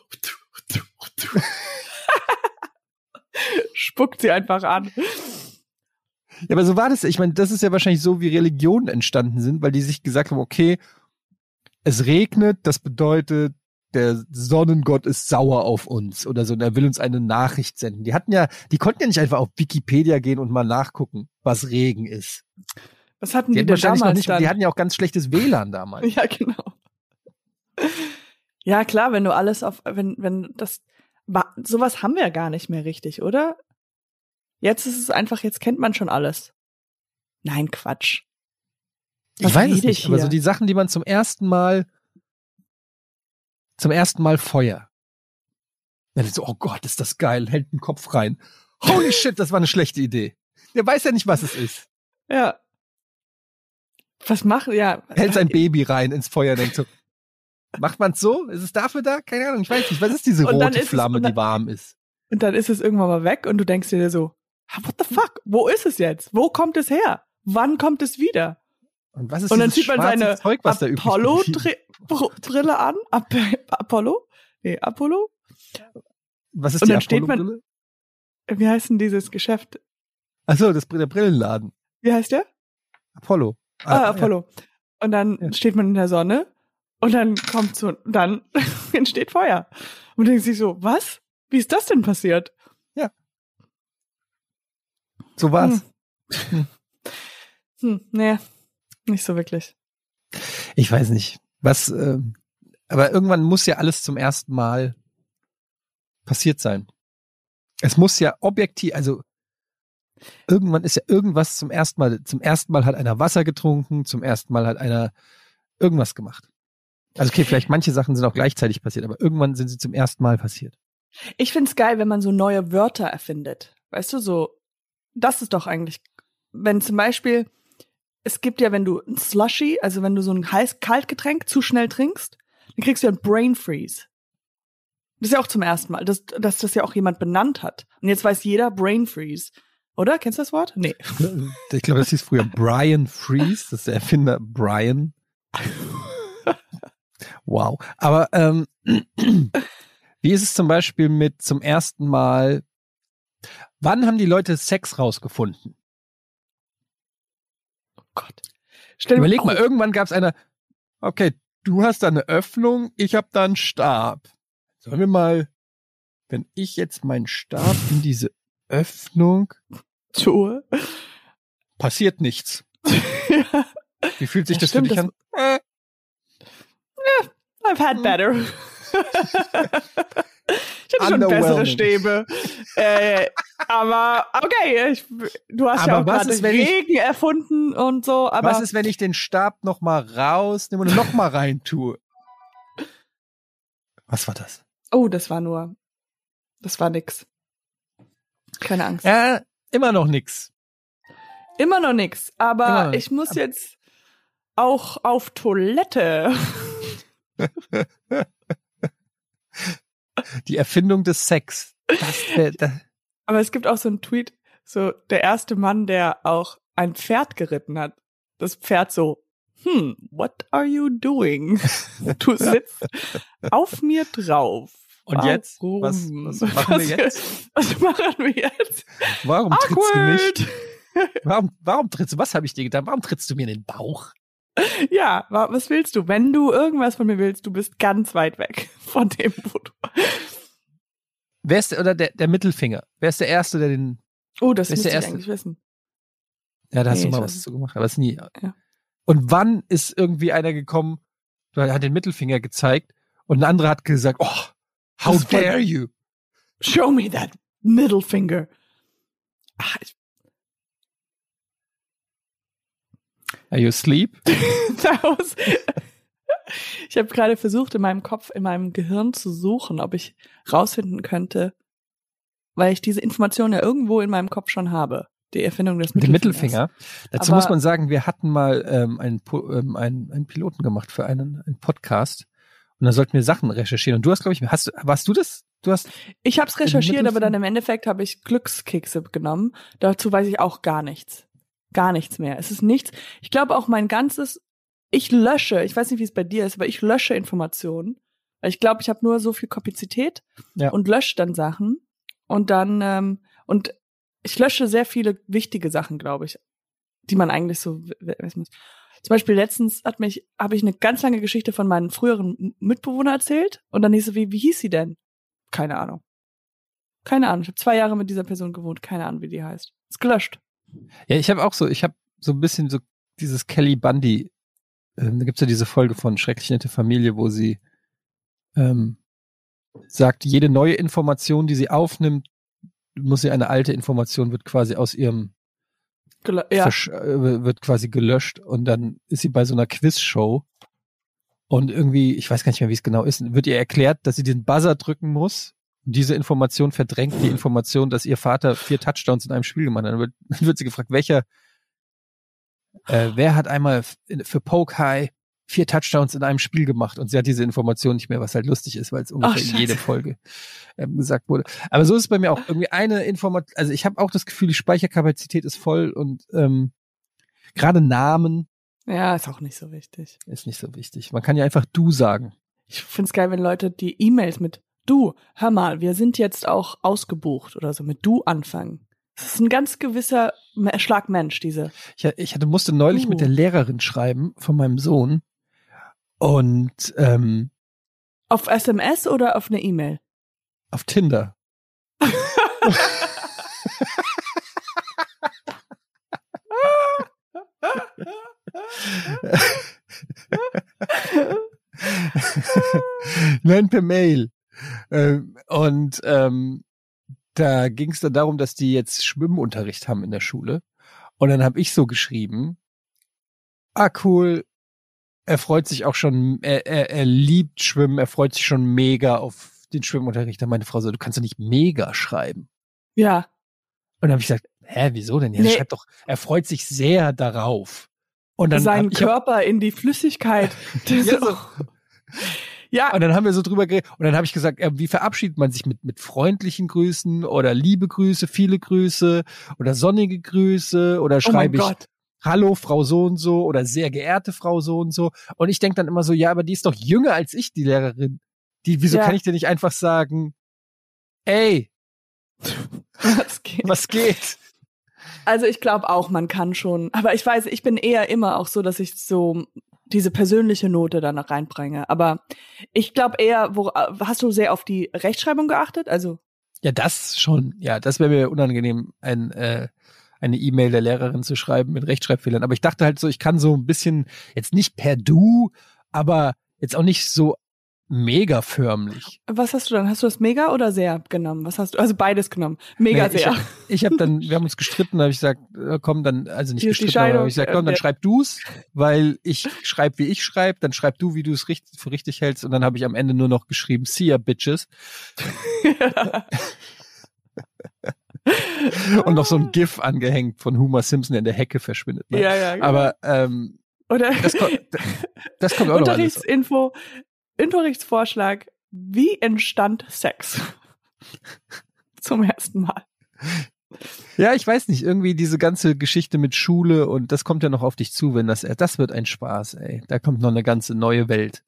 spuckt sie einfach an. Ja, aber so war das. Ich meine, das ist ja wahrscheinlich so, wie Religionen entstanden sind, weil die sich gesagt haben, okay, es regnet, das bedeutet, der Sonnengott ist sauer auf uns oder so, und er will uns eine Nachricht senden. Die hatten ja, die konnten ja nicht einfach auf Wikipedia gehen und mal nachgucken, was Regen ist. Was hatten Die, die, hatten denn damals nicht, dann? die hatten ja auch ganz schlechtes WLAN damals. ja, genau. Ja, klar, wenn du alles auf, wenn, wenn das, wa- sowas haben wir ja gar nicht mehr richtig, oder? Jetzt ist es einfach, jetzt kennt man schon alles. Nein, Quatsch. Ich Was weiß es nicht, ich aber hier? so die Sachen, die man zum ersten Mal zum ersten Mal Feuer. Dann so, oh Gott, ist das geil, hält den Kopf rein. Holy shit, das war eine schlechte Idee. Der weiß ja nicht, was es ist. Ja. Was macht, ja. Hält sein Baby rein ins Feuer, denkt so, macht man's so? Ist es dafür da? Keine Ahnung, ich weiß nicht. Was ist diese rote ist es- Flamme, und dann- die warm ist? Und dann ist es irgendwann mal weg und du denkst dir so, "Ah, what the fuck? Wo ist es jetzt? Wo kommt es her? Wann kommt es wieder? Und was ist Und dann sieht man seine? Apollo-Brille an. Ap Apollo? Nee, Apollo? Was ist Und die dann steht man-? Wie heißt denn dieses Geschäft? Achso, das der Brillenladen. Wie heißt der? Apollo. Ah, Apollo. Und dann Ja. steht man in der Sonne und dann kommt so, dann entsteht Feuer. Und denkt sich so, was? Wie ist das denn passiert? So war's. Hm. Hm, nee, nicht so wirklich. Ich weiß nicht. Was, ähm, aber irgendwann muss ja alles zum ersten Mal passiert sein. Es muss ja objektiv, also irgendwann ist ja irgendwas zum ersten Mal, zum ersten Mal hat einer Wasser getrunken, zum ersten Mal hat einer irgendwas gemacht. Also okay, vielleicht manche Sachen sind auch gleichzeitig passiert, aber irgendwann sind sie zum ersten Mal passiert. Ich find's geil, wenn man so neue Wörter erfindet. Weißt du, so, das ist doch eigentlich, wenn zum Beispiel, es gibt ja, wenn du ein Slushy, also wenn du so ein heiß-kalt-Getränk zu schnell trinkst, dann kriegst du ja ein Brain Freeze. Das ist ja auch zum ersten Mal, dass, dass das ja auch jemand benannt hat. Und jetzt weiß jeder Brain Freeze. Oder? Kennst du das Wort? Nee. Ich glaube, das hieß früher Brian Freeze, das ist der Erfinder Brian. Wow. Aber ähm, wie ist es zum Beispiel mit zum ersten Mal, wann haben die Leute Sex rausgefunden? Oh Gott. Stell Überleg mal, irgendwann gab es eine, okay, du hast da eine Öffnung, ich habe da einen Stab. Sollen wir mal, wenn ich jetzt meinen Stab in diese Öffnung, Tue. passiert nichts. ja. Wie fühlt sich Ja, das stimmt, für dich das- an? I've had better. ich hatte schon bessere. Stäbe. Äh, aber okay, ich, du hast ja Aber auch was gerade wenn ich- Regen erfunden und so, aber Was ist, wenn ich den Stab noch mal rausnehme und noch mal rein tue? Was war das? oh, das war nur, das war nix. Keine Angst. Ja, immer noch nix. Immer noch nix, aber noch ich muss jetzt auch auf Toilette. Die Erfindung des Sex. Das, äh, das, Aber es gibt auch so einen Tweet, so der erste Mann, der auch ein Pferd geritten hat. Das Pferd so, hm, what are you doing? Du sitzt auf mir drauf. Und jetzt? Warum? Was- was machen wir jetzt? Was machen wir jetzt? warum trittst du nicht? Awkward. Warum, warum trittst du? Was habe ich dir getan? Warum trittst du mir in den Bauch? Ja, wa- was willst du? Wenn du irgendwas von mir willst, du bist ganz weit weg von dem, wo du. Wer ist der, oder der, der Mittelfinger? Wer ist der Erste, der den, Oh, das müsste der ich Erste? eigentlich wissen. ja, da hast Nee, du mal was zu gemacht, aber es nie. Ja. Und wann ist irgendwie einer gekommen, der hat den Mittelfinger gezeigt und ein anderer hat gesagt, oh, how Das dare you? Show me that middle finger. Ach, ich, Are you asleep? Ich habe gerade versucht, in meinem Kopf, in meinem Gehirn zu suchen, ob ich rausfinden könnte, weil ich diese Information ja irgendwo in meinem Kopf schon habe. Die Erfindung des Mittelfingers. Mittelfinger. Dazu Aber- muss man sagen, wir hatten mal ähm, einen, ähm, einen, einen Piloten gemacht für einen, einen Podcast. Und da sollten wir Sachen recherchieren. Und du hast, glaube ich, hast, du- warst du das? Du hast, Ich habe es recherchiert, aber dann im Endeffekt habe ich Glückskekse genommen. Dazu weiß ich auch gar nichts. Gar nichts mehr. Es ist nichts. Ich glaube auch mein ganzes, ich lösche, ich weiß nicht, wie es bei dir ist, aber ich lösche Informationen. Weil ich glaube, ich habe nur so viel Kapazität Ja. und lösche dann Sachen. Und dann, ähm, und ich lösche sehr viele wichtige Sachen, glaube ich, die man eigentlich so wissen muss. Zum Beispiel letztens hat mich, habe ich eine ganz lange Geschichte von meinen früheren Mitbewohner erzählt und dann hieß es, wie, wie hieß sie denn? Keine Ahnung. Keine Ahnung. Ich habe zwei Jahre mit dieser Person gewohnt. Keine Ahnung, wie die heißt. Ist gelöscht. ja, ich habe auch so, ich habe so ein bisschen so dieses Kelly Bundy, ähm, da gibt's ja diese Folge von Schrecklich nette Familie, wo sie ähm, sagt, jede neue Information, die sie aufnimmt, muss sie eine alte Information, wird quasi aus ihrem Gelö ja. äh, wird quasi gelöscht und dann ist sie bei so einer Quizshow Und irgendwie, ich weiß gar nicht mehr, wie es genau ist, wird ihr erklärt, dass sie den Buzzer drücken muss. Diese Information verdrängt die Information, dass ihr Vater vier Touchdowns in einem Spiel gemacht hat. Dann wird, dann wird sie gefragt, welcher, äh, wer hat einmal für Poke High vier Touchdowns in einem Spiel gemacht und sie hat diese Information nicht mehr, was halt lustig ist, weil es ungefähr in jede Folge ähm, gesagt wurde. Aber so ist es bei mir auch irgendwie eine Information, also ich habe auch das Gefühl, die Speicherkapazität ist voll und ähm, gerade Namen Ja, ist auch nicht so wichtig. ist nicht so wichtig. Man kann ja einfach du sagen. Ich find's geil, wenn Leute die E-Mails mit du, hör mal, wir sind jetzt auch ausgebucht oder so mit du anfangen. Das ist ein ganz gewisser Me- Schlag Mensch, diese. Ich, ich hatte, musste neulich Du. mit der Lehrerin schreiben von meinem Sohn und ähm, Auf SMS oder auf eine E-Mail? auf Tinder. Nein, per Mail. Ähm, und ähm, da ging es dann darum, dass die jetzt Schwimmunterricht haben in der Schule. Und dann habe ich so geschrieben, ah cool, er freut sich auch schon, er, er, er liebt Schwimmen, er freut sich schon mega auf den Schwimmunterricht. Da meine Frau so, du kannst doch nicht mega schreiben. Ja. Und dann habe ich gesagt, hä, wieso denn? Ja, Nee. schreib doch, er freut sich sehr darauf. Und dann Seinen ich hab, Körper in die Flüssigkeit. Ja, so. ja, Und dann haben wir so drüber geredet. Und dann habe ich gesagt, äh, wie verabschiedet man sich mit, mit freundlichen Grüßen oder liebe Grüße, viele Grüße oder sonnige Grüße oder oh schreibe ich Gott. Hallo Frau so und so oder sehr geehrte Frau so und so. Und ich denke dann immer so, ja, aber die ist doch jünger als ich, die Lehrerin. Die, wieso Ja. kann ich dir nicht einfach sagen, ey, Das geht. was geht? Also ich glaube auch, man kann schon. Aber ich weiß, ich bin eher immer auch so, dass ich so diese persönliche Note da noch reinbringe. Aber ich glaube eher, wo, hast du sehr auf die Rechtschreibung geachtet? Also Ja, das schon. Ja, das wäre mir unangenehm, ein, äh, eine E-Mail der Lehrerin zu schreiben mit Rechtschreibfehlern. Aber ich dachte halt so, ich kann so ein bisschen, jetzt nicht per Du, aber jetzt auch nicht so mega förmlich. was hast du dann? Hast du das mega oder sehr genommen? Was hast du? Also beides genommen. Mega ich sehr. hab- Ich habe dann, wir haben uns gestritten, da habe ich gesagt, äh, komm dann, also nicht Hier gestritten, aber hab ich gesagt, äh, komm, dann der- schreib du's, weil ich schreib, wie ich schreib, dann schreib du, wie du es richtig, für richtig hältst und dann habe ich am Ende nur noch geschrieben, see ya, bitches und noch so ein GIF angehängt von Homer Simpson, der in der Hecke verschwindet. Ne? ja, ja. genau. Aber ähm, oder das, kommt, das kommt auch. Unterrichtsinfo, Unterrichtsvorschlag. Wie entstand Sex? Zum ersten Mal. Ja, ich weiß nicht, irgendwie diese ganze Geschichte mit Schule und das kommt ja noch auf dich zu, wenn das, das wird ein Spaß, ey. Da kommt noch eine ganze neue Welt.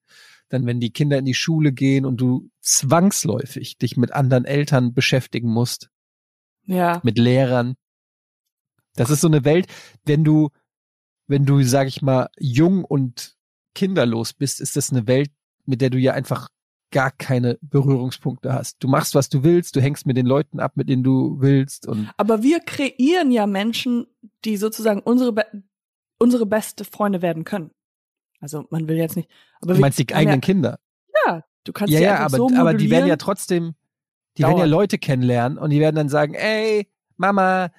Dann, wenn die Kinder in die Schule gehen und du zwangsläufig dich mit anderen Eltern beschäftigen musst, Ja. mit Lehrern. Das ist so eine Welt, wenn du, wenn du, sag ich mal, jung und kinderlos bist, ist das eine Welt, mit der du ja einfach gar keine Berührungspunkte hast. Du machst, was du willst, du hängst mit den Leuten ab, mit denen du willst und Aber wir kreieren ja Menschen, die sozusagen unsere, be unsere beste Freunde werden können. Also man will jetzt nicht. Aber du meinst die eigenen Kinder. Ja, ja, du kannst Ja, sie ja, aber, so aber die werden ja trotzdem, die werden ja. Leute kennenlernen und die werden dann sagen, ey, Mama,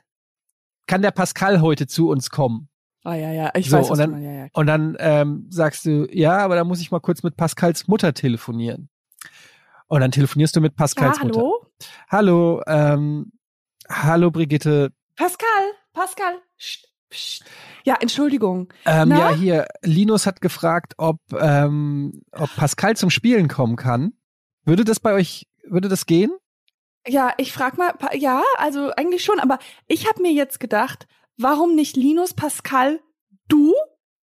kann der Pascal heute zu uns kommen? Ah ja, ja, ich So, weiß, und dann-. Ja, ja. Und dann ähm, sagst du, ja, aber da muss ich mal kurz mit Pascals Mutter telefonieren. Und dann telefonierst du mit Pascals ja, Mutter. hallo? Hallo, ähm, hallo Brigitte. Pascal, Pascal. Psst, psst. Ja, Entschuldigung. Ähm, ja, hier, Linus hat gefragt, ob, ähm, ob Pascal zum Spielen kommen kann. Würde das bei euch, würde das gehen? Ja, ich frag mal, ja, also eigentlich schon, aber ich habe mir jetzt gedacht, warum nicht Linus, Pascal, du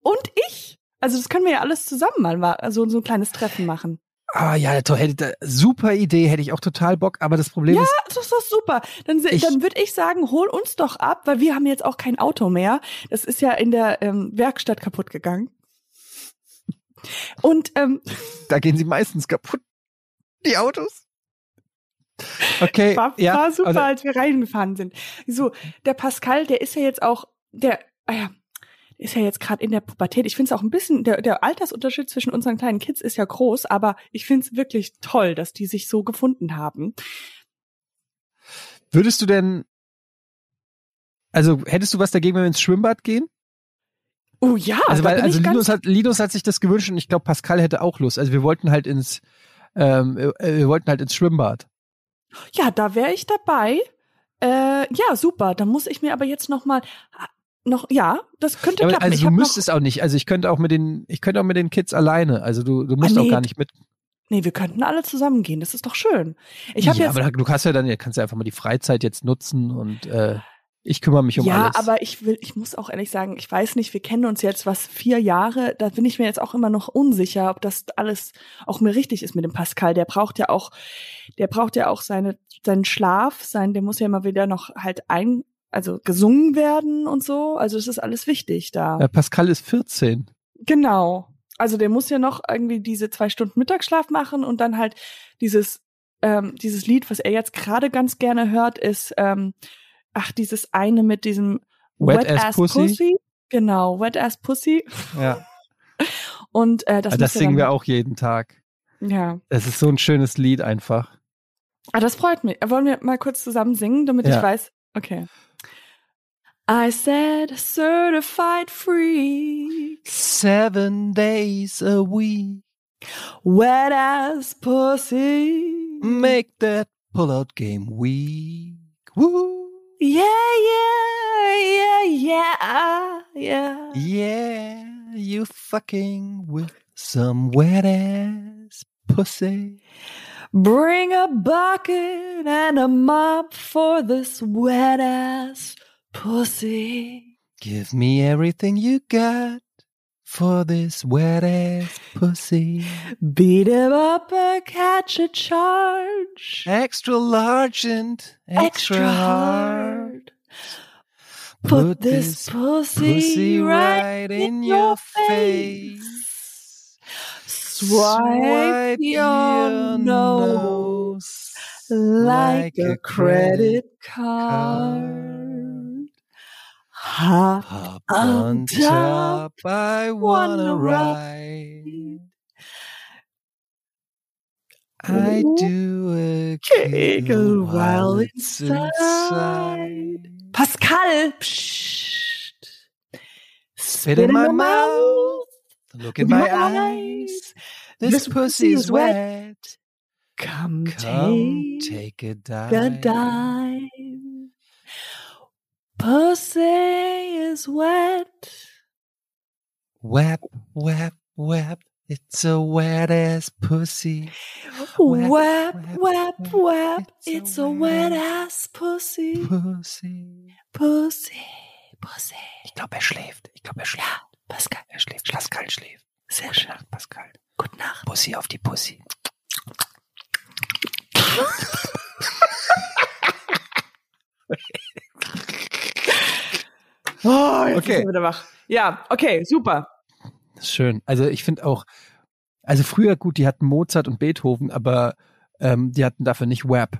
und ich? Also das können wir ja alles zusammen mal, ma- also so ein kleines Treffen machen. Ah ja, toll, super Idee, hätte ich auch total Bock, aber das Problem ist, Das ist doch super. Dann, Ich- dann würde ich sagen, hol uns doch ab, weil wir haben jetzt auch kein Auto mehr. Das ist ja in der ähm, Werkstatt kaputt gegangen. Und ähm, da gehen sie meistens kaputt, die Autos. Okay, war, ja, war super, also- als wir reingefahren sind. So, der Pascal, der ist ja jetzt auch, der, ah ja, ist ja jetzt gerade in der Pubertät. Ich finde es auch ein bisschen, der, der Altersunterschied zwischen unseren kleinen Kids ist ja groß, aber ich finde es wirklich toll, dass die sich so gefunden haben. Würdest du denn, also hättest du was dagegen, wenn wir ins Schwimmbad gehen? Oh ja, Also, weil, also Linus hat, Linus hat sich das gewünscht und ich glaube, Pascal hätte auch Lust. Also wir wollten halt ins, ähm, äh, wir wollten halt ins Schwimmbad. Ja, da wäre ich dabei. Äh, ja, super. Dann muss ich mir aber jetzt noch mal noch ja, das könnte Ja, klappen. ich also du hab noch, müsstest auch nicht. Also ich könnte auch mit den, ich könnte auch mit den Kids alleine. Also du, du musst Ah, auch nee. gar nicht mit. nee, wir könnten alle zusammen gehen. Das ist doch schön. Ich habe ja, jetzt aber du kannst ja dann, ja, kannst ja einfach mal die Freizeit jetzt nutzen und äh, ich kümmere mich um ja, alles. aber ich will, ich muss auch ehrlich sagen, ich weiß nicht, wir kennen uns jetzt was vier Jahre, da bin ich mir jetzt auch immer noch unsicher, ob das alles auch mir richtig ist mit dem Pascal. Der braucht ja auch, der braucht ja auch seine, seinen Schlaf, sein, der muss ja immer wieder noch halt ein, also gesungen werden und so. Also es ist alles wichtig da. Ja, Pascal ist 14. Genau. Also der muss ja noch irgendwie diese zwei Stunden Mittagsschlaf machen und dann halt dieses ähm, dieses Lied, was er jetzt gerade ganz gerne hört, ist ähm, ach dieses eine mit diesem Wet Ass Pussy? Genau, Wet Ass Pussy. Ja. Und äh, das, Das, das singen wir auch jeden Tag. Ja, Es ist so ein schönes Lied einfach. ah, das freut mich. Wollen wir mal kurz zusammen singen, damit Ja. ich weiß? Okay. I said certified freak, Seven days a week. wet ass pussy. Make that pull-out game weak. Woo! Yeah, yeah, yeah, yeah, yeah. Yeah, you fucking with some wet ass pussy. Bring a bucket and a mop for this wet ass pussy. Give me everything you got for this wet ass pussy. Beat him up and catch a charge. Extra large and extra, hard. Put this pussy, pussy right, right in your face. Swipe your nose like a credit card. Hop Hop on top, top, I wanna wanna ride. I do a Giggle while it's inside. inside. Pascal, psst. Spit in my mouth, look in my eyes. This pussy is wet. Come, Come take, take a a dive. Pussy is wet. Whap, whap, whap. It's a wet ass pussy. Whap, whap, whap. It's a wet ass pussy. Pussy. Pussy, pussy. Ich glaube, er schläft. Ich glaube, er schläft. Ja, Pascal, Er schläft. Pascal schläft. sehr Gute schön. Nacht, Pascal. Gute Nacht. Pussy auf die Pussy. Oh, jetzt Okay. er wieder wach. Ja, okay, super. Schön. Also ich finde auch, also früher gut, die hatten Mozart und Beethoven, aber ähm, die hatten dafür nicht Wap.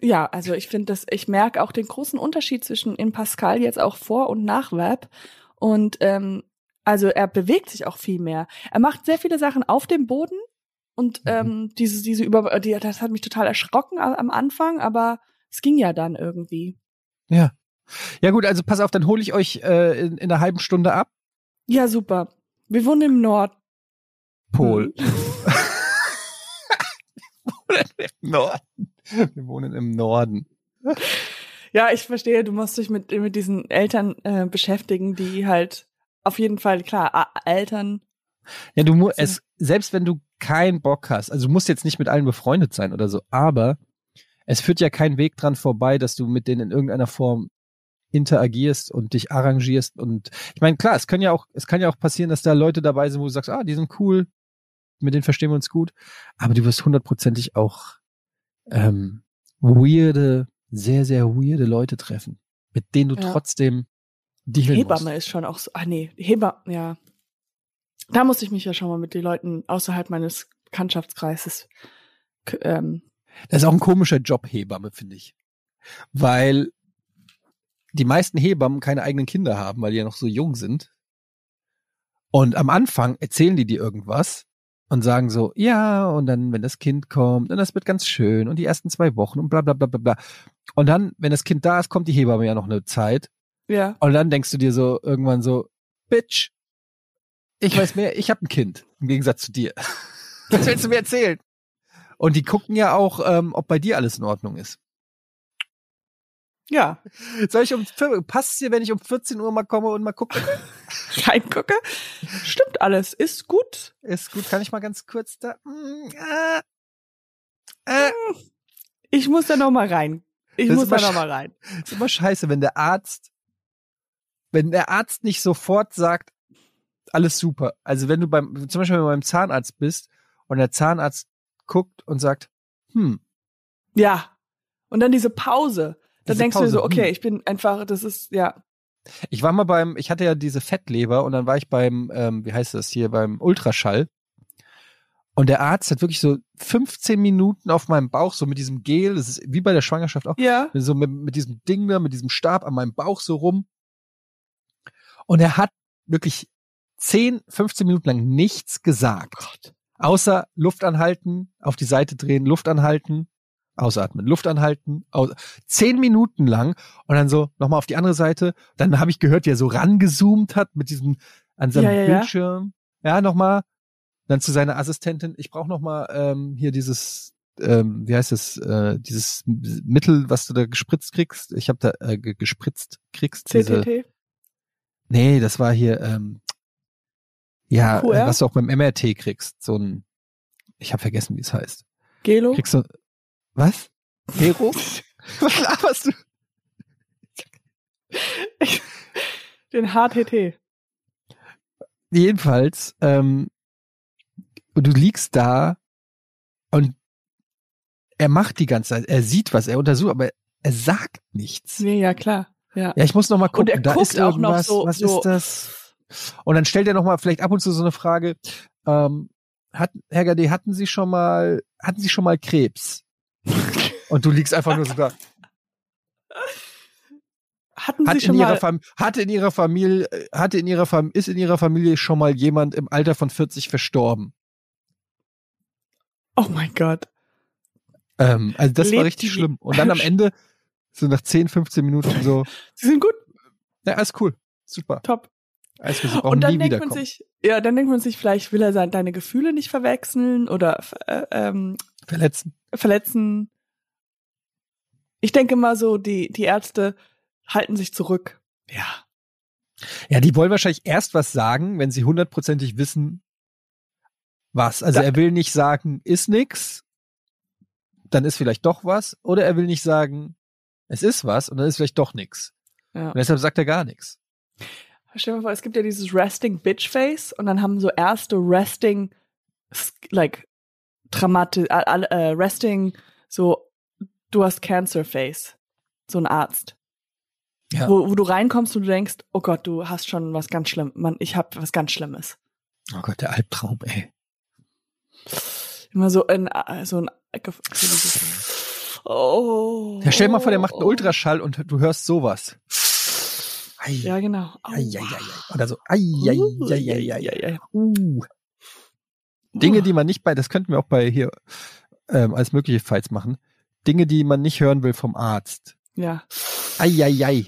Ja, also ich finde das, ich merke auch den großen Unterschied zwischen in Pascal jetzt auch vor und nach Web. Und ähm, also er bewegt sich auch viel mehr. Er macht sehr viele Sachen auf dem Boden und Mhm. ähm, diese, diese über, die, das hat mich total erschrocken am Anfang, aber es ging ja dann irgendwie. Ja. Ja gut, also pass auf, dann hole ich euch äh, in, in einer halben Stunde ab. Ja, super. Wir wohnen im Nord. Pol. Im Norden. Wir wohnen im Norden. Ja, ich verstehe, du musst dich mit, mit diesen Eltern äh, beschäftigen, die halt auf jeden Fall, klar, Eltern. Ja, du musst es, selbst wenn du keinen Bock hast, also du musst jetzt nicht mit allen befreundet sein oder so, aber es führt ja kein Weg dran vorbei, dass du mit denen in irgendeiner Form interagierst und dich arrangierst und ich meine, klar, es kann ja auch, es kann ja auch passieren, dass da Leute dabei sind, wo du sagst, ah, die sind cool, mit denen verstehen wir uns gut, aber du wirst hundertprozentig auch ähm, weirde, sehr, sehr weirde Leute treffen, mit denen du Ja. trotzdem dealen Hebamme musst. ist schon auch so, ah nee, Hebamme, ja. Da musste ich mich ja schon mal mit den Leuten außerhalb meines Bekanntschaftskreises ähm, Das ist auch ein komischer Job, Hebamme, finde ich. Weil die meisten Hebammen keine eigenen Kinder haben, weil die ja noch so jung sind. Und am Anfang erzählen die dir irgendwas und sagen so, ja, und dann, wenn das Kind kommt, und das wird ganz schön, und die ersten zwei Wochen und bla bla bla bla bla. Und dann, wenn das Kind da ist, kommt die Hebamme ja noch eine Zeit. ja. Und dann denkst du dir so irgendwann so, Bitch, Ich weiß mehr, ich habe ein Kind, im Gegensatz zu dir. Was willst du mir erzählen? Und die gucken ja auch, ähm, ob bei dir alles in Ordnung ist. Ja. Soll ich um passt dir, wenn ich um 14 Uhr mal komme und mal gucke? Reingucke? Stimmt alles. Ist gut. Ist gut. Kann ich mal ganz kurz da. Mm, äh, äh. Ich muss da noch mal rein. Ich Das muss da noch mal rein. ist immer scheiße, wenn der Arzt, wenn der Arzt nicht sofort sagt, alles super. Also wenn du beim, zum Beispiel wenn du beim Zahnarzt bist und der Zahnarzt guckt und sagt, hm, Ja. Und dann diese Pause. Dann denkst du dir so, Pause, okay, hm. ich bin einfach, das ist, ja. Ich war mal beim, ich hatte ja diese Fettleber und dann war ich beim, ähm, wie heißt das hier, beim Ultraschall. Und der Arzt hat wirklich so 15 Minuten auf meinem Bauch, so mit diesem Gel, das ist wie bei der Schwangerschaft auch, Ja. so mit, mit diesem Ding da, mit diesem Stab an meinem Bauch so rum. Und er hat wirklich 10, 15 Minuten lang nichts gesagt. Gott. Außer Luft anhalten, auf die Seite drehen, Luft anhalten, ausatmen, Luft anhalten, aus zehn Minuten lang und dann so nochmal auf die andere Seite. Dann habe ich gehört, wie er so rangezoomt hat mit diesem an seinem Ja, ja, ja. Bildschirm. Ja, nochmal. Dann zu seiner Assistentin. Ich brauche nochmal ähm, hier dieses, ähm, wie heißt es, äh, dieses Mittel, was du da gespritzt kriegst. Ich habe da äh, ge- gespritzt kriegst. Diese, CTT. nee, das war hier, ähm, ja, QR? was du auch beim MRT kriegst. So ein, ich habe vergessen, wie es heißt. Gelo. Kriegst du, was? Hero? was laberst du? Den HTT. Jedenfalls, ähm, du liegst da und er macht die ganze Zeit, er sieht was, er untersucht, aber er sagt nichts. Nee, ja, klar. Ja. Ja, ich muss noch mal gucken. Und er da guckt ist auch noch irgendwas. so- was so- ist das? Und dann stellt er noch mal vielleicht ab und zu so eine Frage. Ähm, hat, Herr Gade, hatten Sie schon mal, hatten Sie schon mal Krebs? Und du liegst einfach nur so da. Hatten Hat Sie in schon ihrer mal, Fam hatte in ihrer Familie, äh, hatte in ihrer Fam ist in ihrer Familie schon mal jemand im Alter von 40 verstorben? oh mein Gott. Ähm, also das war Lebt richtig die- schlimm. Und dann am Ende, so nach 10, 15 Minuten so, Sie sind gut, ja, alles cool. Super. top. Alles sie Und dann denkt man sich, ja, dann denkt man sich, vielleicht will er sein, deine Gefühle nicht verwechseln oder äh, ähm, Verletzen. verletzen. Ich denke mal so, die, die Ärzte halten sich zurück. Ja. Ja, die wollen wahrscheinlich erst was sagen, wenn sie hundertprozentig wissen, was. Also Da- er will nicht sagen, ist nix, dann ist vielleicht doch was, oder er will nicht sagen, es ist was und dann ist vielleicht doch nix. ja. Und deshalb sagt er gar nichts. Stell dir mal vor, es gibt ja dieses Resting Bitch Face und dann haben so erste Resting, like, Dramati äh, äh, Resting, so, du hast Cancer Face. So ein Arzt. Ja. Wo, wo du reinkommst und du denkst, oh Gott, du hast schon was ganz Schlimmes. Mann, ich hab was ganz Schlimmes. Oh Gott, der Albtraum, ey. Immer so in, äh, so ein, oh. Ja, stell dir mal vor, der macht einen Ultraschall und du hörst sowas. Ei, Ja, genau. ei, ei, ei, ei. Oder so. Ei, ei, ei, ei, ei. ei. Uh. Dinge, die man nicht bei, das könnten wir auch bei hier ähm, als mögliche Fights machen. Dinge, die man nicht hören will vom Arzt. Ja. Ei, ei, ei.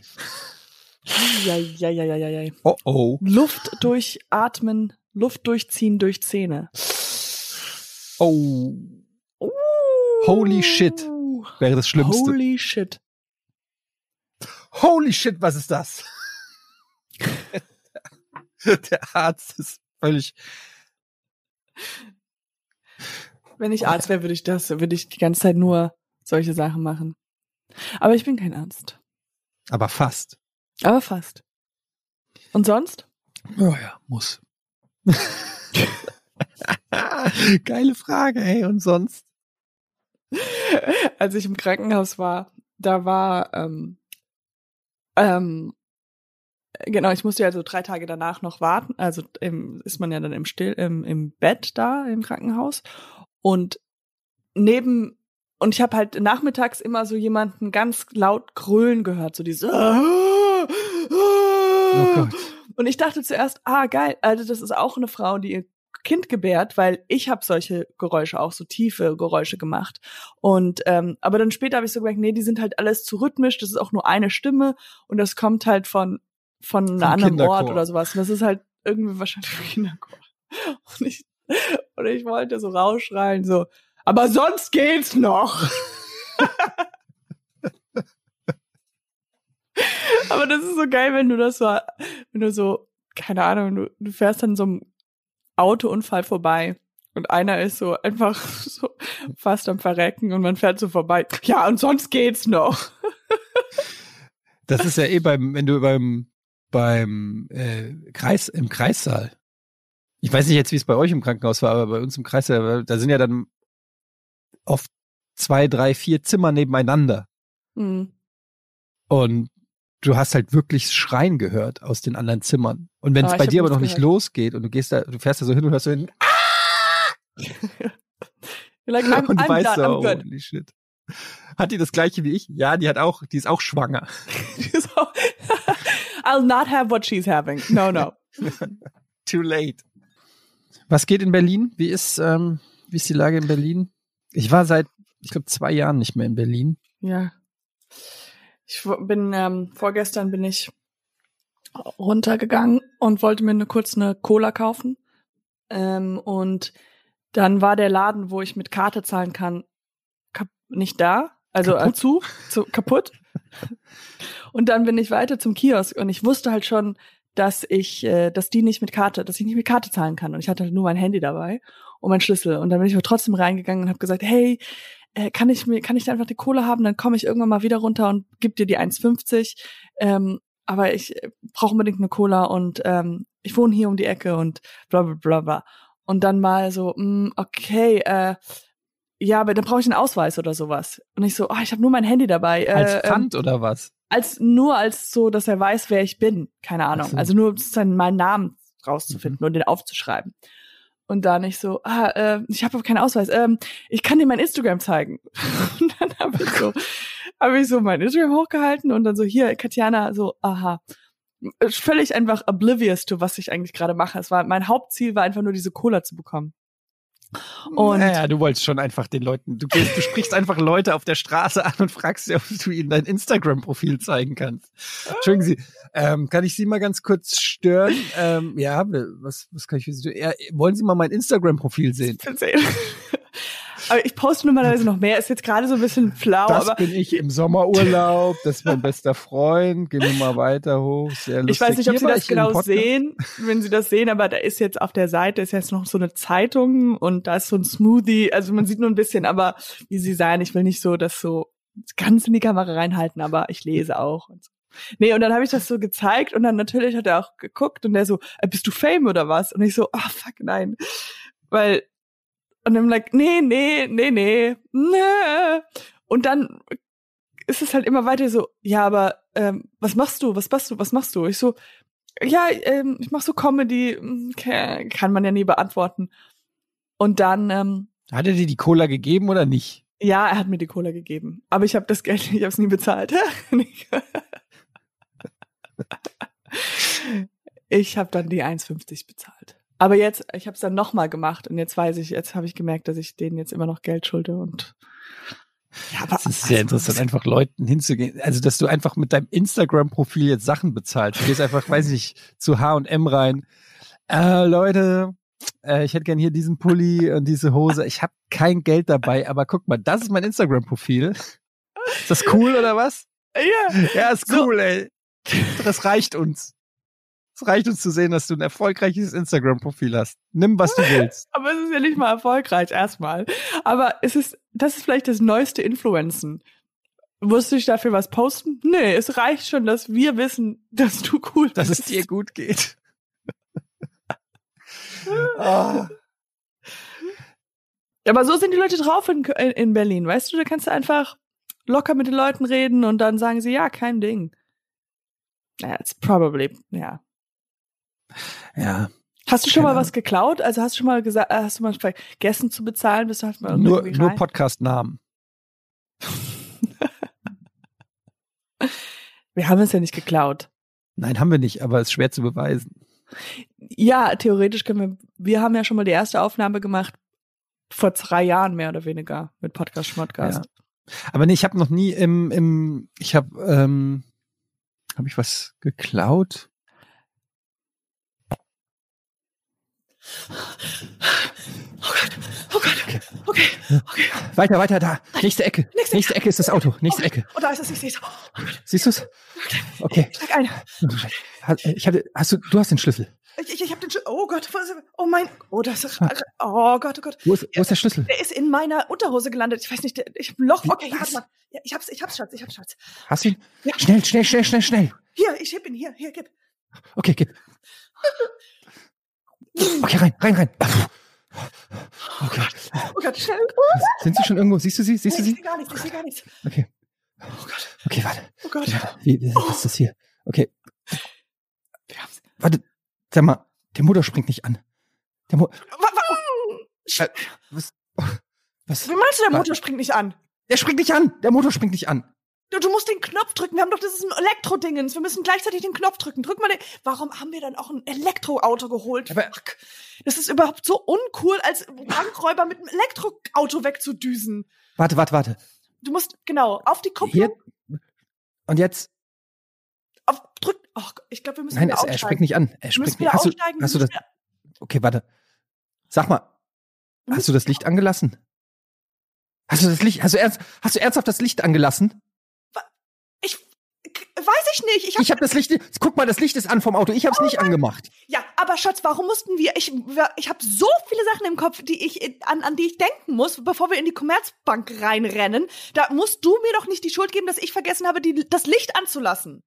Ja, ja, ja, ja, ja, ja. Oh, oh. Luft durchatmen, Luft durchziehen durch Zähne. Oh. Holy shit. Wäre das Schlimmste. Holy shit. Holy shit, was ist das? Der Arzt ist völlig. Wenn ich Arzt wäre, würde ich das, würde ich die ganze Zeit nur solche Sachen machen. Aber ich bin kein Arzt. Aber fast. Aber fast. Und sonst? Oh ja, muss. Geile Frage, ey. Und sonst? Als ich im Krankenhaus war, da war, ähm, ähm, genau, ich musste ja also drei Tage danach noch warten. Also im, ist man ja dann im Still, im, im Bett da im Krankenhaus. Und neben, und ich habe halt nachmittags immer so jemanden ganz laut grölen gehört, so dieses Oh Gott. Und ich dachte zuerst, ah geil, also das ist auch eine Frau, die ihr Kind gebärt, weil ich habe solche Geräusche, auch so tiefe Geräusche gemacht. Und ähm, aber dann später habe ich so gemerkt, nee, die sind halt alles zu rhythmisch, das ist auch nur eine Stimme und das kommt halt von von einem anderen Kinderchor. Ort oder sowas. Und das ist halt irgendwie wahrscheinlich Kinderchor. Und ich, und ich wollte so rausschreien, so, aber sonst geht's noch. aber das ist so geil, wenn du das so, wenn du so, keine Ahnung, du, du fährst an so einem Autounfall vorbei und einer ist so einfach so fast am Verrecken und man fährt so vorbei. Ja, und sonst geht's noch. Das ist ja eh beim, wenn du beim, beim äh, Kreis, im Kreissaal. Ich weiß nicht jetzt, wie es bei euch im Krankenhaus war, aber bei uns im Kreissaal, da sind ja dann oft zwei, drei, vier Zimmer nebeneinander. Hm. Und du hast halt wirklich Schreien gehört aus den anderen Zimmern. Und wenn es Ah, ich bei dir aber noch nicht gehört. losgeht und du gehst da, du fährst da so hin und hörst so hin, You're like, I'm, und I'm weißt so, good. holy shit. Hat die das gleiche wie ich? Ja, die hat auch, die ist auch schwanger. so, I'll not have what she's having. No, no. Too late. Was geht in Berlin? Wie ist, ähm, wie ist die Lage in Berlin? Ich war seit, ich glaube, zwei Jahren nicht mehr in Berlin. Ja. Ich bin, ähm, vorgestern bin ich runtergegangen und wollte mir nur kurz eine Cola kaufen. Ähm, und dann war der Laden, wo ich mit Karte zahlen kann, nicht da. Also äh, Kaputt? zu, zu, kaputt. und dann bin ich weiter zum Kiosk und ich wusste halt schon, dass ich, äh, dass die nicht mit Karte, dass ich nicht mit Karte zahlen kann. Und ich hatte halt nur mein Handy dabei und mein Schlüssel. Und dann bin ich aber trotzdem reingegangen und habe gesagt, hey, äh, kann ich mir, kann ich da einfach die Kohle haben? Dann komme ich irgendwann mal wieder runter und gib dir die 1,50. Ähm, aber ich brauche unbedingt eine Cola und ähm, ich wohne hier um die Ecke und bla bla bla bla. Und dann mal so, mh, okay, äh, ja, aber dann brauche ich einen Ausweis oder sowas. Und ich so, ah, ich habe nur mein Handy dabei. Äh, Als ähm, Pfand oder was? als nur als so, dass er weiß, wer ich bin. Keine Ahnung. So. Also nur sozusagen meinen Namen rauszufinden und den aufzuschreiben. Und dann ich so, ah, äh, ich habe aber keinen Ausweis. Ähm, ich kann dir mein Instagram zeigen. Und dann habe ich so, habe ich so mein Instagram hochgehalten und dann so hier, Katjana, so, aha. Völlig einfach oblivious to, was ich eigentlich gerade mache. Es war mein Hauptziel war einfach nur diese Cola zu bekommen. Und naja, du wolltest schon einfach den Leuten, du, gehst, du sprichst einfach Leute auf der Straße an und fragst sie, ob du ihnen dein Instagram-Profil zeigen kannst. Entschuldigen Sie, ähm, kann ich Sie mal ganz kurz stören? Ähm, ja, was, was kann ich für Sie tun? Ja, wollen Sie mal mein Instagram-Profil sehen? sehen. Aber ich poste normalerweise noch mehr. Ist jetzt gerade so ein bisschen flau, Das bin ich im Sommerurlaub, das ist mein bester Freund. Gehen wir mal weiter hoch. Sehr lustig. Ich weiß nicht, ob Hier Sie das genau sehen, wenn Sie das sehen, aber da ist jetzt auf der Seite ist jetzt noch so eine Zeitung und da ist so ein Smoothie. Also man sieht nur ein bisschen, aber wie Sie sagen, ich will nicht so das so ganz in die Kamera reinhalten, aber ich lese auch. Und so. Nee, und dann habe ich das so gezeigt und dann natürlich hat er auch geguckt und der so, äh, bist du Fame oder was? Und ich so, ah fuck, nein. Weil, und dann like, nee, nee, nee, nee, nee. Und dann ist es halt immer weiter so, ja, aber ähm, was machst du? Was machst du? Was machst du? Ich so, ja, ähm, ich mach so Comedy, hm, okay, kann man ja nie beantworten. Und dann, ähm, Hat er dir die Cola gegeben oder nicht? ja, er hat mir die Cola gegeben, aber ich habe das Geld, ich habe es nie bezahlt. ich habe dann die 1,50 bezahlt. Aber jetzt, ich habe es dann nochmal gemacht und jetzt weiß ich, jetzt habe ich gemerkt, dass ich denen jetzt immer noch Geld schulde und ja, aber Das ist sehr interessant, einfach Leuten hinzugehen. Also, dass du einfach mit deinem Instagram-Profil jetzt Sachen bezahlst. Du gehst einfach, weiß ich, zu H&M rein. Äh, Leute, äh, ich hätte gern hier diesen Pulli und diese Hose. Ich habe kein Geld dabei, aber guck mal, das ist mein Instagram-Profil. Ist das cool oder was? Ja, Ja, ist So. cool, ey. Das reicht uns. Es reicht uns zu sehen, dass du ein erfolgreiches Instagram-Profil hast. Nimm, was du willst. aber es ist ja nicht mal erfolgreich erstmal. Aber es ist, das ist vielleicht das neueste Influenzen. Musst du dich dafür was posten? Nee, es reicht schon, dass wir wissen, dass du cool Dass es bist. dir gut geht. Ah. Aber so sind die Leute drauf in, in, in Berlin, weißt du? Da kannst du einfach locker mit den Leuten reden und dann sagen sie, ja, kein Ding. It's probably, ja. Ja, Hast du schon mal was geklaut? Also hast du schon mal gesagt, hast du mal vergessen zu bezahlen, bist du halt mal nur, irgendwie nur rein? Podcast-Namen. Wir haben es ja nicht geklaut. Nein, haben wir nicht, aber es ist schwer zu beweisen. Ja, theoretisch können wir, wir haben ja schon mal die erste Aufnahme gemacht, vor zwei Jahren mehr oder weniger, mit Podcast Schmodcast. Aber nee, ich habe noch nie im, im ich habe, ähm, habe ich was geklaut? Oh Gott, oh Gott, okay, okay. okay. Weiter, weiter, da. Nächste Ecke. Nächste Nächste Ecke ist das Auto. Nächste Ecke. Oh, da ist es, ich sehe es. Oh Siehst du's? Okay. steig ein. Ich hatte, hast du, du hast den Schlüssel. Ich, ich, ich habe den Sch Oh Gott, was oh mein, oh, das ist, oh Gott, oh Gott. Wo ist, wo ist der Schlüssel? Der ist in meiner Unterhose gelandet. Ich weiß nicht, der- ich hab ein Loch. Okay, hier, warte mal. Ja, ich hab's, ich hab's, Schatz, ich hab's, Schatz. Hast du ihn? Ja. Schnell, schnell, schnell, schnell, schnell. Hier, ich heb ihn, hier, hier, gib. Okay, gib. Okay, rein, rein, rein. Okay. Oh Gott, schnell. Sind sie schon irgendwo? Siehst du sie? Siehst du Nee, ich sie? sehe gar nichts, ich sehe gar nichts. Okay. Oh Gott, Okay, warte. oh Gott. Wie, wie- was ist das hier? Okay. Wir haben's. Warte. Sag mal, der Motor springt nicht an. Der Mo Wa- wa- äh, was? Was? Wie meinst du, der Motor springt nicht an? Der springt nicht an. Der Motor springt nicht an. Du, du musst den Knopf drücken. Wir haben doch, das ist ein Elektrodingens. Wir müssen gleichzeitig den Knopf drücken. Drück mal den. Warum haben wir dann auch ein Elektroauto geholt? Aber- Fuck. Das ist überhaupt so uncool, als Bankräuber mit einem Elektroauto wegzudüsen. Warte, warte, warte. Du musst, genau, auf die Kupplung, Hier. Und jetzt? auf, drück, oh, Gott, ich glaube, wir müssen Nein, es, er aussteigen. springt nicht an. Er springt nicht. Hast du, hast du das? Okay, warte. Sag mal, hast du das Licht angelassen? Hast du das Licht? Hast du ernst? Hast du ernsthaft das Licht angelassen? Ich, weiß ich nicht. Ich hab, habe das Licht. Guck mal, das Licht ist an vom Auto. Ich habe es nicht angemacht. ja, aber Schatz, warum mussten wir, ich, ich habe so viele Sachen im Kopf, die ich, an, an die ich denken muss, bevor wir in die Commerzbank reinrennen. Da musst du mir doch nicht die Schuld geben, dass ich vergessen habe, die, das Licht anzulassen.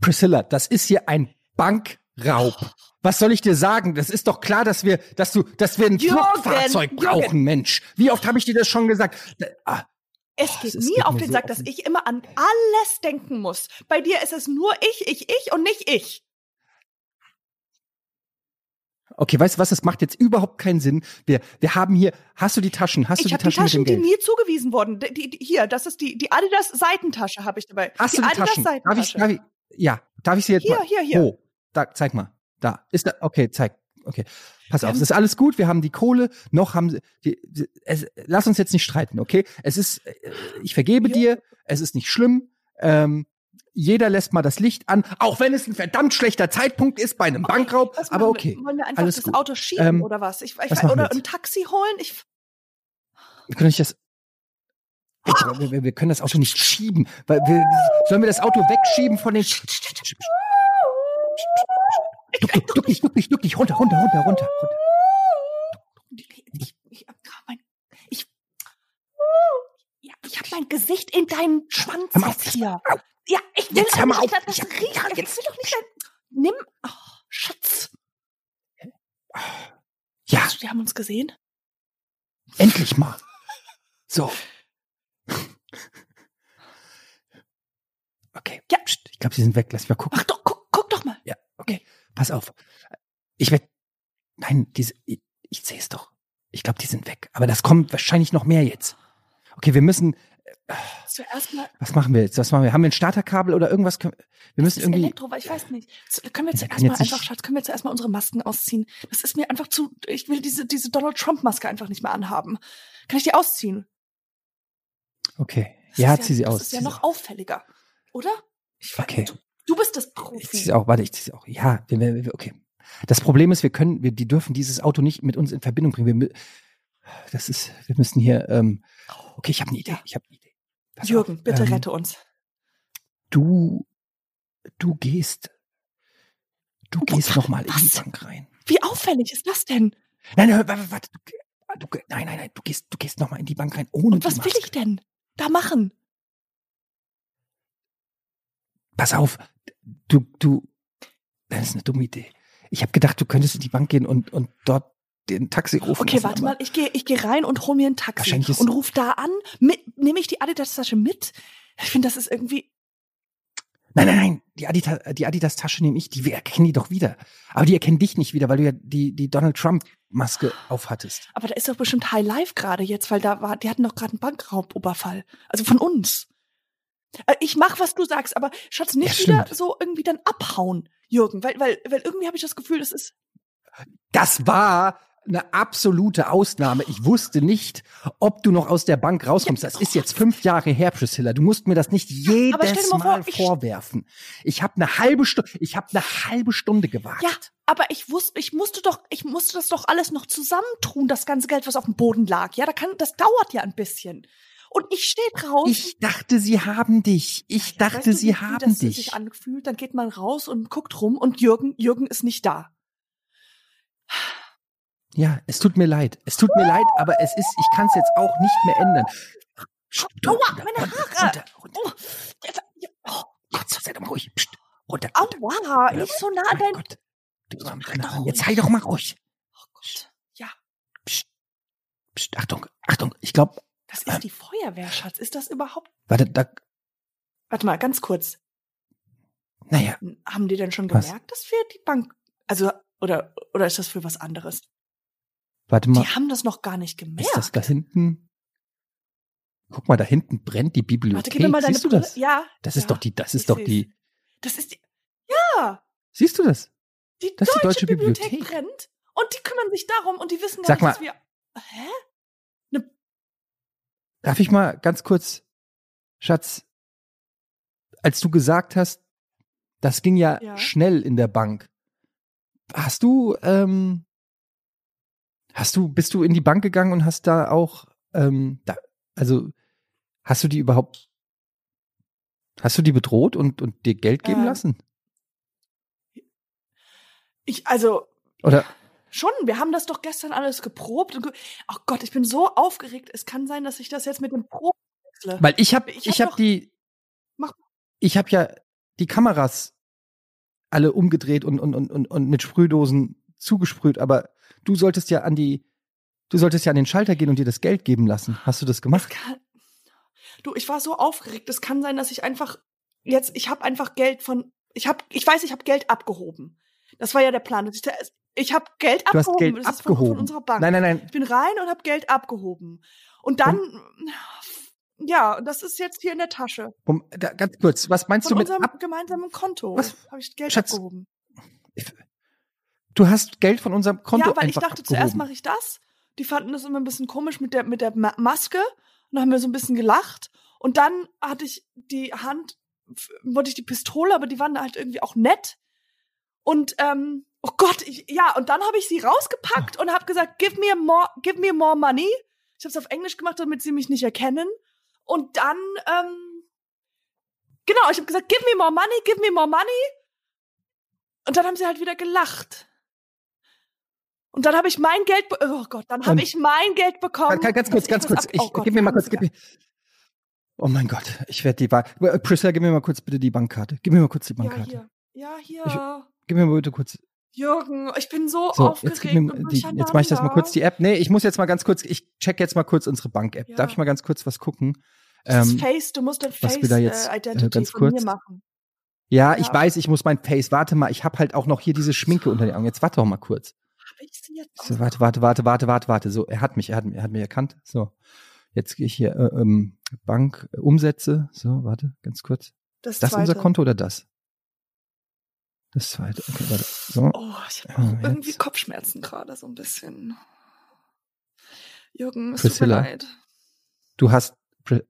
Priscilla, das ist hier ein Bankraub. Was soll ich dir sagen? Das ist doch klar, dass wir, dass du, dass wir ein Jürgen, Fluchtfahrzeug Jürgen. brauchen, Mensch. Wie oft habe ich dir das schon gesagt? Ah, Es Oh, geht ist- mir auf den so Sack, dass ich immer an alles denken muss. Bei dir ist es nur ich, ich, ich und nicht ich. Okay, weißt du was? Das macht jetzt überhaupt keinen Sinn. Wir, wir haben hier. Hast du die Taschen? Hast du ich die habe die Taschen Taschen, mit die dem Geld? mir zugewiesen wurden. Die, die, die, hier, das ist die, die Adidas Seitentasche habe ich dabei. Hast die du die Adidas Taschen? Darf ich, Seitentasche. darf ich, ja, darf ich sie jetzt Hier, mal? hier, hier. Wo? Da, zeig mal. Da. Ist da, okay, zeig. Okay. Pass auf, es ist alles gut. Wir haben die Kohle. Noch haben sie, die, es, lass uns jetzt nicht streiten, okay? Es ist, äh, ich vergebe Ja. dir. Es ist nicht schlimm. Ähm, jeder lässt mal das Licht an, auch wenn es ein verdammt schlechter Zeitpunkt ist bei einem Bankraub. Was Aber okay. Wollen wir einfach alles das gut. Auto schieben Ähm, oder was? Ich, ich, was oder ein Taxi holen? Ich, Wir können nicht das. Wir, wir, wir können das Auto nicht schieben. Weil wir, sollen wir das Auto wegschieben von den. Duck, duck, duck dich, duck dich, duck dich, runter, runter, runter, runter. runter. ich, ich, mein, ich, ja, ich habe mein Gesicht in deinen Schwanz Hör mal auf, jetzt hier. Ja, ich will Jetzt hör mal nicht, dass das Ich- riecht. ja, Ich jetzt- will doch nicht sein. Nimm, oh, Schatz. Ja, Die haben uns gesehen. endlich mal. So. Okay. Ja. Psst, ich glaube, sie sind weg. Lass mich mal gucken. Ach doch, guck, guck doch mal. Ja, okay. Pass auf. Ich werde. Nein, diese. Ich, ich sehe es doch. Ich glaube, die sind weg. Aber das kommt wahrscheinlich noch mehr jetzt. Okay, wir müssen. Zuerst mal Was machen wir jetzt? Was machen wir? Haben wir ein Starterkabel oder irgendwas? Können- Wir müssen das irgendwie. Elektro, ich weiß nicht. Können wir Ja, zuerst mal einfach, Schatz, können wir zuerst mal unsere Masken ausziehen? Das ist mir einfach zu, ich will diese, diese Donald Trump Maske einfach nicht mehr anhaben. Kann ich die ausziehen? Okay. Das Ja, ist zieh sie das aus. ist zieh ja noch auffälliger. Oder? Ich Okay. Du, du bist das Ich Profi. sie auch. Warte, ich zieh sie auch. Ja, okay. Das Problem ist, wir können, wir, die dürfen dieses Auto nicht mit uns in Verbindung bringen. Wir, das ist, wir müssen hier. Ähm, okay, ich habe eine Idee. Ich habe eine Idee. Pass Jürgen, auf, bitte ähm, rette uns. Du, du gehst, du Wo- gehst noch mal in die was? Bank rein. Wie auffällig ist das denn? Nein, nein, warte, warte. Du, du, nein, nein, nein. Du gehst, du gehst noch mal in die Bank rein ohne Und was will ich denn da machen? Pass auf, du, du, das ist eine dumme Idee. Ich habe gedacht, du könntest in die Bank gehen und, und dort den Taxi rufen. Okay, warte mal, ich gehe ich geh rein und hol mir ein Taxi und ruf da an. Mit, nehme ich die Adidas-Tasche mit? Ich finde, das ist irgendwie. Nein, nein, nein. Die Adidas, die Adidas Tasche nehme ich. Die wir erkennen die doch wieder. Aber die erkennen dich nicht wieder, weil du ja die, die Donald Trump Maske aufhattest. Aber da ist doch bestimmt High Life gerade jetzt, weil da war, die hatten doch gerade einen Bankrauboberfall. Also von uns. Äh, Ich mach, was du sagst, aber Schatz, nicht Ja, wieder so irgendwie dann abhauen, Jürgen, weil, weil, weil irgendwie habe ich das Gefühl, das ist. Das war eine absolute Ausnahme. Ich wusste nicht, ob du noch aus der Bank rauskommst. Das ist jetzt fünf Jahre her, Priscilla. Du musst mir das nicht jedes Mal vor, ich- vorwerfen. Ich habe eine halbe Stunde, ich habe eine halbe Stunde gewartet. Ja, aber ich wusste, ich musste doch, ich musste das doch alles noch zusammentun, das ganze Geld, was auf dem Boden lag. Ja, da kann, das dauert ja ein bisschen. Und ich stehe draußen. Ich dachte, sie haben dich. Ich dachte, Weißt du, sie haben das dich. sich anfühlt? Dann geht man raus und guckt rum und Jürgen, Jürgen ist nicht da. Ja, es tut mir leid. Es tut mir leid, aber es ist, ich kann es jetzt auch nicht mehr ändern. Aua, meine Haare. Runter, runter. Oh, ja, oh, Jetzt sei doch mal ruhig. Psst, runter. runter. aua, nicht so nah Mein dein. Gott. Du. Jetzt sei doch mal ruhig. Oh Gott. Ja, Psst, psst, Achtung, Achtung. Ich glaube, das ist die Feuerwehr, Schatz. Ist das überhaupt? warte, da, Warte mal, ganz kurz. naja, Haben die denn schon Was? gemerkt, dass wir die Bank, also, oder, oder ist das für was anderes? warte mal. Die haben das noch gar nicht gemerkt. Ist das da hinten? Guck mal, da hinten brennt die Bibliothek. Warte, gib mir mal deine Siehst du Brille. das? Ja. Das ja, ist doch die, das ist doch seh's. die, Das ist die. Ja, siehst du das? die Das ist die deutsche, Deutsche Bibliothek, Bibliothek. brennt und die kümmern sich darum und die wissen gar Sag nicht, mal- dass wir. Hä? Darf ich mal ganz kurz, Schatz, als du gesagt hast, das ging ja, Ja. schnell in der Bank. Hast du, ähm, hast du, bist du in die Bank gegangen und hast da auch, ähm, da, also, hast du die überhaupt, hast du die bedroht und, und dir Geld geben Ähm, lassen? Ich, also, Oder, schon, wir haben das doch gestern alles geprobt. Und ge oh Gott, ich bin so aufgeregt. Es kann sein, dass ich das jetzt mit dem Proben wechsle. weil ich habe, Ich ich, hab habe doch- die, Mach- ich habe ja die Kameras alle umgedreht und, und, und, und, und mit Sprühdosen zugesprüht, aber du solltest ja an die, du solltest ja an den Schalter gehen und dir das Geld geben lassen. Hast du das gemacht? kann, du, ich war so aufgeregt. Es kann sein, dass ich einfach jetzt, ich habe einfach Geld von, ich habe, ich weiß, ich habe Geld abgehoben. Das war ja der Plan. dass Ich, ich habe Geld Du abgehoben. Geld das ist von, abgehoben. von unserer Bank. Nein, nein, nein. Ich bin rein und habe Geld abgehoben. Und dann, ja, das ist jetzt hier in der Tasche. Um, da, ganz kurz, was meinst Von du mit unserem ab? gemeinsamen Konto Was? habe ich Geld Schatz, abgehoben. Du hast Geld von unserem Konto ja, weil ich dachte, zuerst abgehoben. mache ich das. Die fanden das immer ein bisschen komisch mit der, mit der Ma Maske. Und dann haben wir so ein bisschen gelacht. Und dann hatte ich die Hand, wollte ich die Pistole, aber die waren halt irgendwie auch nett. Und, ähm, oh Gott, ich, ja, und dann habe ich sie rausgepackt und habe gesagt, give me more, give me more money. Ich habe es auf Englisch gemacht, damit sie mich nicht erkennen. Und dann, ähm, genau, ich habe gesagt, give me more money, give me more money. Und dann haben sie halt wieder gelacht. Und dann habe ich mein Geld, oh Gott, dann habe ich mein Geld bekommen. Ganz, kurz, ganz kurz. Ich, oh Gott, gib mir mal kurz, gib mir. Oh mein Gott, ich werde die Bank. Priscilla, gib mir mal kurz bitte die Bankkarte. Gib mir mal kurz die Ja, Bankkarte. hier. Ja, hier. Gib mir mal bitte kurz. Jürgen, ich bin so, So, aufgeregt. jetzt, mir, die, jetzt mache ich das mal kurz die App. Nee, ich muss jetzt mal ganz kurz, ich check jetzt mal kurz unsere Bank-App. Ja. Darf ich mal ganz kurz was gucken? Das Ähm, Face, du musst dein was Face wir da jetzt, äh, äh, Identity ganz von kurz- mir machen. ja, Ja. ich weiß, ich muss mein Face. Warte mal, ich habe halt auch noch hier diese Schminke unter den Augen. Jetzt warte doch mal kurz. Hab ich sie jetzt So, warte, warte, warte, warte, warte, warte. So, er hat mich, er hat, er hat mich erkannt. So, jetzt gehe ich hier äh, ähm, Bank äh, Umsätze. So, warte, ganz kurz. Das Das zweite. unser Konto oder das? Das zweite. Okay, warte. So. Oh, ich habe auch irgendwie jetzt. Kopfschmerzen gerade so ein bisschen. Jürgen, es Priscilla. tut mir leid. Du hast, Pri-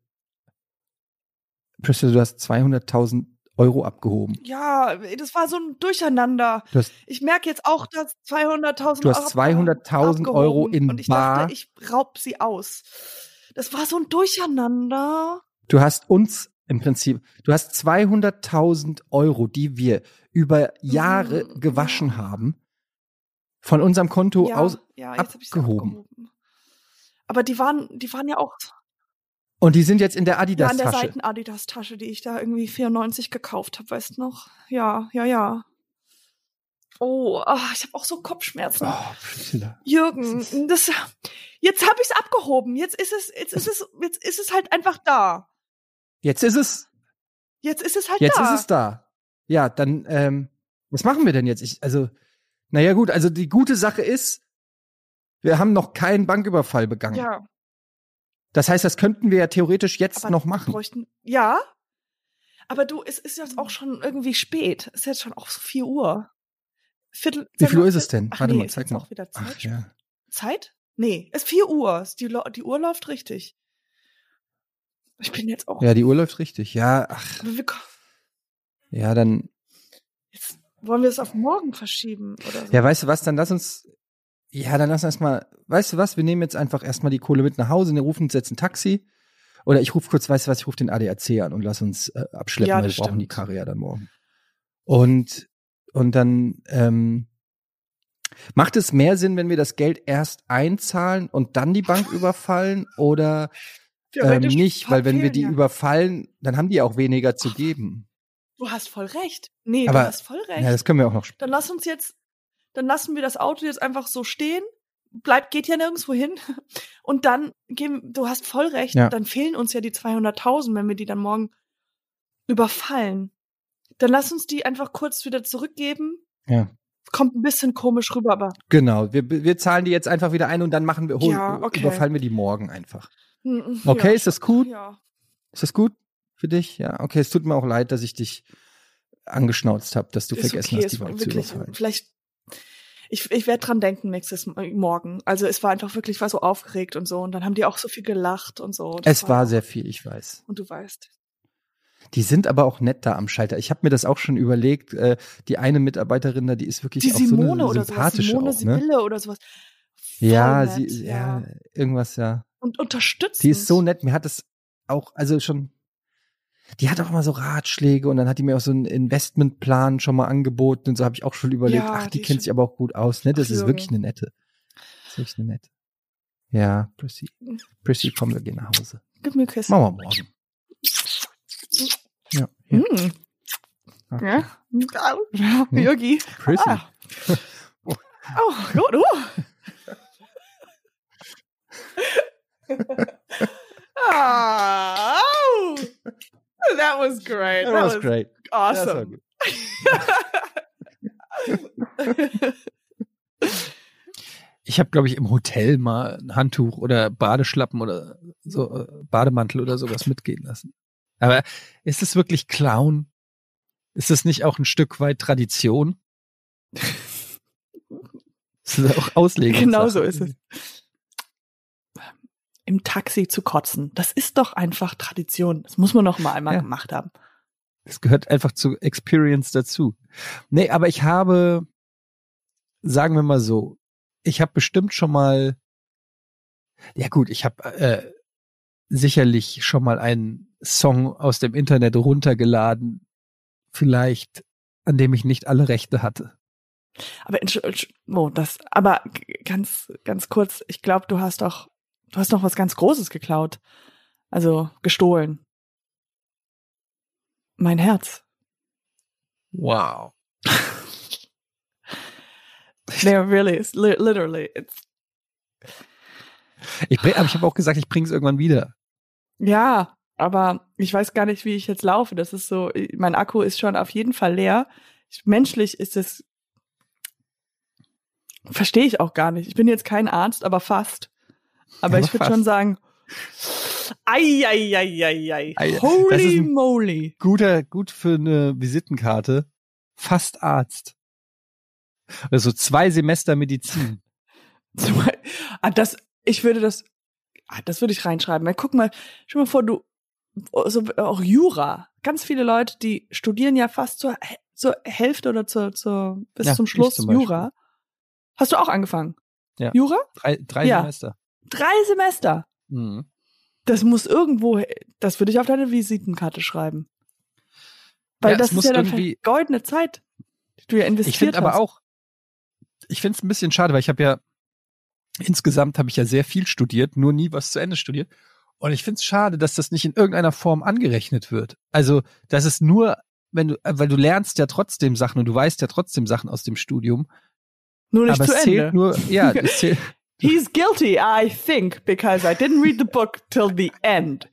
Priscilla, du hast 200.000 Euro abgehoben. Ja, das war so ein Durcheinander. Du hast, Ich merke jetzt auch, dass 200.000 Du hast Euro 200.000 Euro in Und ich bar. dachte, ich raub sie aus. Das war so ein Durcheinander. du hast uns im Prinzip, du hast 200.000 Euro, die wir über Jahre Mhm, gewaschen haben, von unserem Konto ja, aus. ja, abgehoben. abgehoben. Aber die waren, die waren ja auch Und die sind jetzt in der ja, an der Adidas-Tasche. Seiten-Adidas-Tasche, die ich da irgendwie 94 gekauft habe, weißt du noch? Ja, ja, ja. Oh, ah, ich habe auch so Kopfschmerzen. oh, Priscilla. Jürgen, das, jetzt habe ich es abgehoben. Jetzt ist es, jetzt ist es, jetzt ist es halt einfach da. Jetzt ist es, Jetzt ist es halt jetzt da. ist es da. Ja, dann, ähm, was machen wir denn jetzt? Ich, also, naja, gut, also die gute Sache ist, wir haben noch keinen Banküberfall begangen. Ja, Das heißt, das könnten wir ja theoretisch jetzt aber noch machen. Bräuchten, ja, aber du, es ist jetzt auch schon irgendwie spät. Es ist jetzt schon auch so 4 Uhr. Viertel, Wie viel Uhr ist es denn? Ach Warte nee, mal, zeig jetzt mal. auch wieder Ach Zeit. ja. Zeit? Nee, es ist 4 Uhr. Die, die Uhr läuft richtig. Ich bin jetzt auch. Ja, die Uhr läuft richtig. Ja, ach, ja, dann, jetzt wollen wir es auf morgen verschieben oder so. ja, weißt du was, dann lass uns, ja, dann lass uns erstmal, weißt du was, wir nehmen jetzt einfach erstmal die Kohle mit nach Hause, wir rufen uns jetzt ein Taxi. Oder ich rufe kurz, weißt du was, ich rufe den ADAC an und lass uns äh, abschleppen, Ja, weil wir das brauchen die stimmt. Karre ja dann morgen. Und, und dann, ähm, macht es mehr Sinn, wenn wir das Geld erst einzahlen und dann die Bank überfallen oder ähm, nicht, weil wenn wir die ja. überfallen, dann haben die auch weniger zu geben. Du hast voll recht. Nee, Aber- du hast voll recht. Ja, das können wir auch noch dann lass uns jetzt, dann lassen wir das Auto jetzt einfach so stehen. Bleibt, geht ja nirgendwo hin. Und dann geben, du hast voll recht, Ja. dann fehlen uns ja die 200.000, wenn wir die dann morgen überfallen. Dann lass uns die einfach kurz wieder zurückgeben. Ja. Kommt ein bisschen komisch rüber, aber Genau, wir, wir zahlen die jetzt einfach wieder ein und dann machen wir, Ja, okay. überfallen wir die morgen einfach. Mm, Okay, ja, ist das gut? Ja. Ist das gut für dich? Ja, okay, es tut mir auch leid, dass ich dich angeschnauzt habe, dass du Ist vergessen okay, hast, die Bank zu überfallen. vielleicht, ich, ich werde dran denken nächstes Morgen. Also es war einfach wirklich, ich war so aufgeregt und so. Und dann haben die auch so viel gelacht und so. Das Es war sehr viel, ich weiß. Und du weißt. Die sind aber auch nett da am Schalter. Ich habe mir das auch schon überlegt. Äh, die eine Mitarbeiterin da, die ist wirklich Die auch Simone so eine oder sowas. sympathische Simone auch, ne? Sibylle oder sowas. Voll Ja, nett, sie, ja, irgendwas, ja. Und unterstützen. Die ist so nett. Mir hat es auch, also schon, die hat auch immer so Ratschläge und dann hat die mir auch so einen Investmentplan schon mal angeboten und so habe ich auch schon überlegt, Ja, ach, die, die kennt sich aber auch gut aus, ne? Das Ach, ist Junge. wirklich eine nette. Das ist wirklich eine nette. Ja, Prissy. Prissy, komm, wir gehen nach Hause. Gib mir Küsse. Machen wir morgen. Ja, hier. Mm. Okay. Ja. ja. Yogi. Prissy. Ah. Oh, gut. Uh. oh, that was great. That was great. Das war awesome. Ich habe, glaube ich, im Hotel mal ein Handtuch oder Badeschlappen oder so äh, Bademantel oder sowas mitgehen lassen. Aber ist es wirklich Clown? Ist es nicht auch ein Stück weit Tradition? Das ist auch Auslegung. genau so ist es. Im Taxi zu kotzen, das ist doch einfach Tradition. Das muss man noch mal einmal Ja. gemacht haben. Es gehört einfach zu Experience dazu. Nee, aber ich habe, sagen wir mal so, ich habe bestimmt schon mal, ja gut, ich habe äh, sicherlich schon mal einen Song aus dem Internet runtergeladen, vielleicht, an dem ich nicht alle Rechte hatte. Aber oh, das, aber ganz, ganz kurz, ich glaube, du hast doch, du hast noch was ganz Großes geklaut. Also gestohlen. Mein Herz. Wow. No, really, it's li literally, it's, Ich, bring- aber ich habe auch gesagt, ich bring's irgendwann wieder. ja, aber ich weiß gar nicht, wie ich jetzt laufe. Das ist so, mein Akku ist schon auf jeden Fall leer. Ich, menschlich ist es, verstehe ich auch gar nicht. Ich bin jetzt kein Arzt, aber fast. Aber Aber ich würde schon sagen, ei, ei, ei, ei, ei. Ei, das ist Holy moly. Guter, gut für eine Visitenkarte. Fast Arzt. Also zwei Semester Medizin. Zum- Ah, das, ich würde das, ah, das würde ich reinschreiben. Weil guck mal, stell mal vor, du, so, auch Jura. Ganz viele Leute, die studieren ja fast zur, zur Hälfte oder zur, zur, bis Ja, zum Schluss zum. Jura. Hast du auch angefangen? Ja. Jura? Drei, drei Ja. Semester. Drei Semester. Mhm. Das muss irgendwo, das würde ich auf deine Visitenkarte schreiben. Weil Ja, das ist ja dann irgendwie- goldene Zeit, die du ja investiert Ich finde aber hast. auch, ich finde es ein bisschen schade, weil ich habe ja insgesamt habe ich ja sehr viel studiert, nur nie was zu Ende studiert. Und ich finde es schade, dass das nicht in irgendeiner Form angerechnet wird. Also, dass es nur, wenn du, äh, weil du lernst ja trotzdem Sachen und du weißt ja trotzdem Sachen aus dem Studium, Nur nicht aber zu es Ende. zählt nur, ja, es zählt, He's guilty, I think, because I didn't read the book till the end.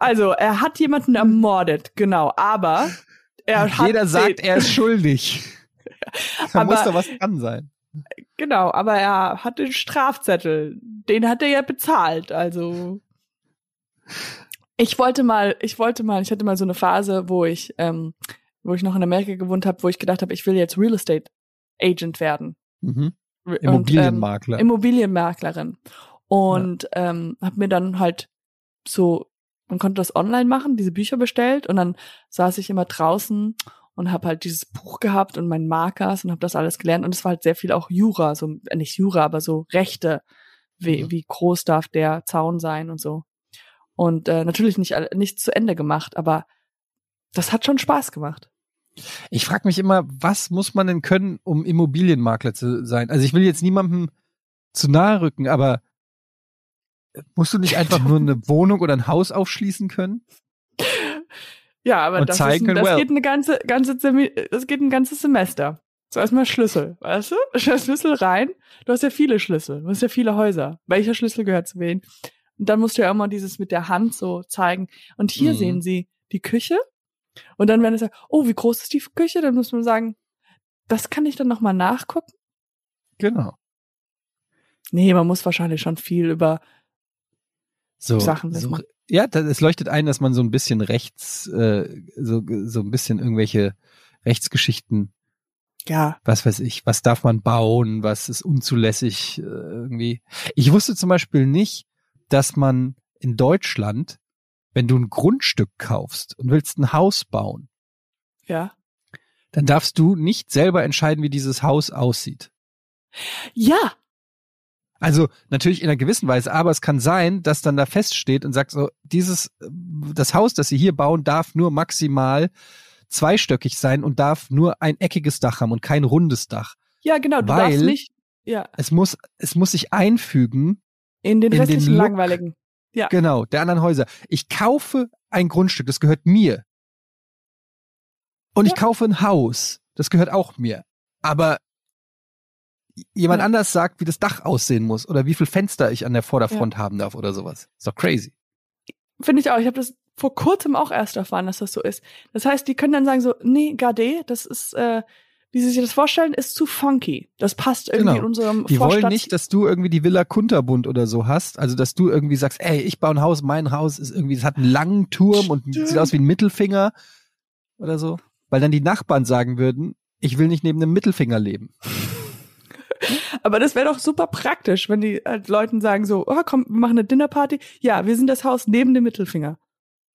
Also, er hat jemanden ermordet, genau, aber er hat jeder sagt, er ist schuldig. da muss doch was dran sein. genau, aber er hat den Strafzettel, den hat er ja bezahlt, also ich wollte mal, ich wollte mal, ich hatte mal so eine Phase, wo ich, ähm, wo ich noch in Amerika gewohnt habe, wo ich gedacht habe, ich will jetzt Real Estate Agent werden. Mhm. Immobilienmakler. Und, ähm, Immobilienmaklerin. Und ja. ähm, habe mir dann halt so, man konnte das online machen, diese Bücher bestellt und dann saß ich immer draußen und habe halt dieses Buch gehabt und meinen Markers und habe das alles gelernt und es war halt sehr viel auch Jura, so äh, nicht Jura, aber so Rechte, wie, mhm. wie groß darf der Zaun sein und so. Und äh, natürlich nicht nicht zu Ende gemacht, aber das hat schon Spaß gemacht. Ich frage mich immer, was muss man denn können, um Immobilienmakler zu sein? Also ich will jetzt niemandem zu nahe rücken, aber musst du nicht einfach nur eine Wohnung oder ein Haus aufschließen können? Ja, aber das, ist, das well. geht eine ganze, ganze, das geht ein ganzes Semester. So erstmal Schlüssel, weißt du? Schlüssel rein. Du hast ja viele Schlüssel, du hast ja viele Häuser. Welcher Schlüssel gehört zu wem? Und dann musst du ja immer dieses mit der Hand so zeigen. Und hier mhm. sehen sie die Küche. Und dann, wenn es sagt, oh, wie groß ist die Küche? Dann muss man sagen, das kann ich dann nochmal nachgucken. Genau. Nee, man muss wahrscheinlich schon viel über so, Sachen wissen. So, ja, das, es leuchtet ein, dass man so ein bisschen rechts, äh, so, so ein bisschen irgendwelche Rechtsgeschichten ja. Was weiß ich, was darf man bauen, was ist unzulässig äh, irgendwie. Ich wusste zum Beispiel nicht, dass man in Deutschland, wenn du ein Grundstück kaufst und willst ein Haus bauen, ja, dann darfst du nicht selber entscheiden, wie dieses Haus aussieht. Ja. Also natürlich in einer gewissen Weise, aber es kann sein, dass dann da feststeht und sagt so, dieses, das Haus, das sie hier bauen, darf nur maximal zweistöckig sein und darf nur ein eckiges Dach haben und kein rundes Dach. Ja, genau, du weil darfst nicht. Ja. Es muss, es muss sich einfügen in den restlichen den langweiligen. Ja. Genau, der anderen Häuser. Ich kaufe ein Grundstück, das gehört mir. Und ja. ich kaufe ein Haus, das gehört auch mir. Aber jemand ja. anders sagt, wie das Dach aussehen muss oder wie viel Fenster ich an der Vorderfront ja. haben darf oder sowas. Ist doch crazy. Finde ich auch. Ich habe das vor kurzem auch erst erfahren, dass das so ist. Das heißt, die können dann sagen so, nee, Gade, das ist, äh, wie sie sich das vorstellen, ist zu funky. Das passt irgendwie genau. in unserem Die Vorstadt wollen nicht, dass du irgendwie die Villa Kunterbund oder so hast. Also, dass du irgendwie sagst, ey, ich baue ein Haus, mein Haus ist irgendwie, es hat einen langen Turm und Stimmt. sieht aus wie ein Mittelfinger oder so. Weil dann die Nachbarn sagen würden, ich will nicht neben einem Mittelfinger leben. Aber das wäre doch super praktisch, wenn die halt Leuten sagen so, oh komm, wir machen eine Dinnerparty. Ja, wir sind das Haus neben dem Mittelfinger.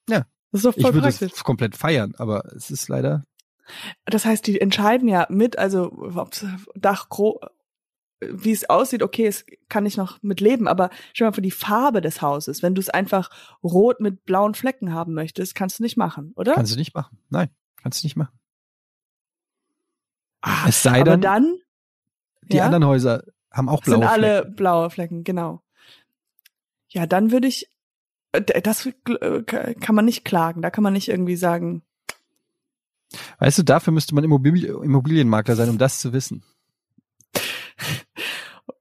Ja. Das ist doch voll ich würde praktisch. es komplett feiern, aber es ist leider. Das heißt, die entscheiden ja mit, also Dach wie es aussieht, okay, es kann ich noch mit leben, aber schau mal für die Farbe des Hauses. Wenn du es einfach rot mit blauen Flecken haben möchtest, kannst du nicht machen, oder? Kannst du nicht machen. Nein, kannst du nicht machen. Ach, es sei denn, dann, die ja? anderen Häuser haben auch blaue Sind Flecken. alle blaue Flecken, genau. Ja, dann würde ich äh, das äh, kann man nicht klagen. Da kann man nicht irgendwie sagen. Weißt du, dafür müsste man Immobilienmakler sein, um das zu wissen.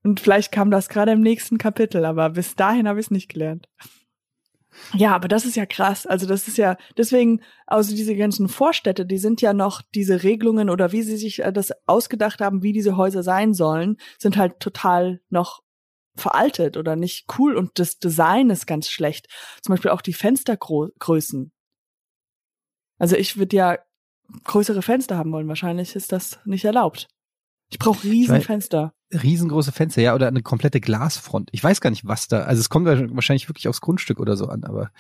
Und vielleicht kam das gerade im nächsten Kapitel, aber bis dahin habe ich es nicht gelernt. Ja, aber das ist ja krass. Also das ist ja deswegen, also diese ganzen Vorstädte, die sind ja noch diese Regelungen oder wie sie sich äh, das ausgedacht haben, wie diese Häuser sein sollen, sind halt total noch veraltet oder nicht cool und das Design ist ganz schlecht. Zum Beispiel auch die Fenstergrößen. Also ich würde ja größere Fenster haben wollen. Wahrscheinlich ist das nicht erlaubt. Ich brauche Riesenfenster. Riesengroße Fenster, ja, oder eine komplette Glasfront. Ich weiß gar nicht, was da. Also es kommt wahrscheinlich wirklich aufs Grundstück oder so an, aber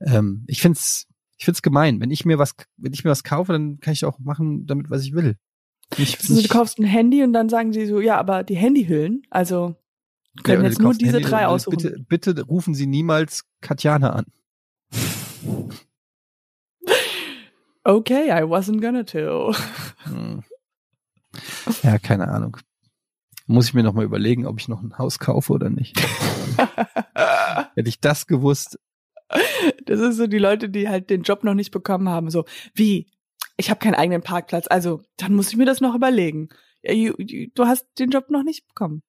ähm, ich find's, ich find's gemein. Wenn ich mir was, wenn ich mir was kaufe, dann kann ich auch machen damit, was ich will. Ich, also, du kaufst ein Handy und dann sagen sie so, ja, aber die Handyhüllen, also können ja, jetzt nur diese Handy drei aussuchen. Bitte, bitte rufen Sie niemals Katjana an. Okay, I wasn't gonna to. Hm. Ja, keine Ahnung. Muss ich mir noch mal überlegen, ob ich noch ein Haus kaufe oder nicht. Hätte ich das gewusst. Das ist so die Leute, die halt den Job noch nicht bekommen haben. So, wie? Ich habe keinen eigenen Parkplatz, also dann muss ich mir das noch überlegen. Du hast den Job noch nicht bekommen.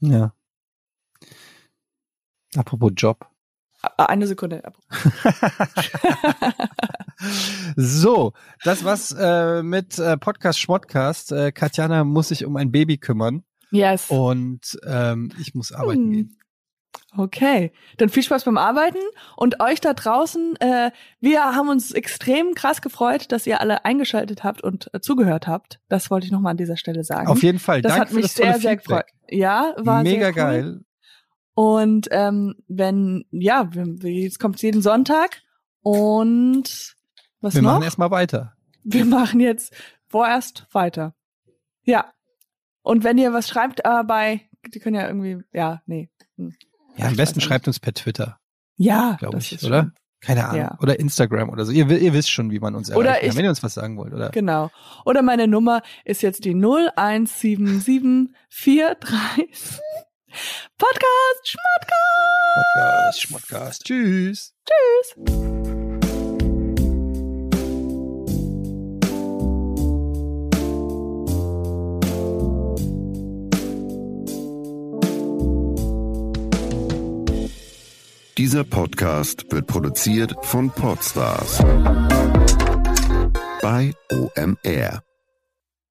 Ja. Apropos Job. Eine Sekunde. so, das was äh, mit äh, Podcast Schmodcast. Äh, Katjana muss sich um ein Baby kümmern. Yes. Und ähm, ich muss arbeiten hm. gehen. Okay, dann viel Spaß beim Arbeiten und euch da draußen. Äh, wir haben uns extrem krass gefreut, dass ihr alle eingeschaltet habt und äh, zugehört habt. Das wollte ich nochmal an dieser Stelle sagen. Auf jeden Fall. Das Danke hat mich sehr, sehr Feedback. gefreut. Ja, war Mega sehr cool. geil. Und ähm, wenn, ja, jetzt kommt jeden Sonntag und was Wir noch? machen erstmal weiter. wir machen jetzt vorerst weiter. Ja. Und wenn ihr was schreibt äh, bei, die können ja irgendwie, ja, nee. Hm. Ja, am besten schreibt uns per Twitter, Ja, glaube ich, oder? schon- Keine Ahnung. Ja. Oder Instagram oder so. Ihr, ihr wisst schon, wie man uns erreichen Oder kann, ich- wenn ihr uns was sagen wollt, oder? Genau. Oder meine Nummer ist jetzt die 017743. Podcast Schmattcast. Podcast, Schmodcast. Tschüss. Dieser Podcast wird produziert von Podstars bei OMR.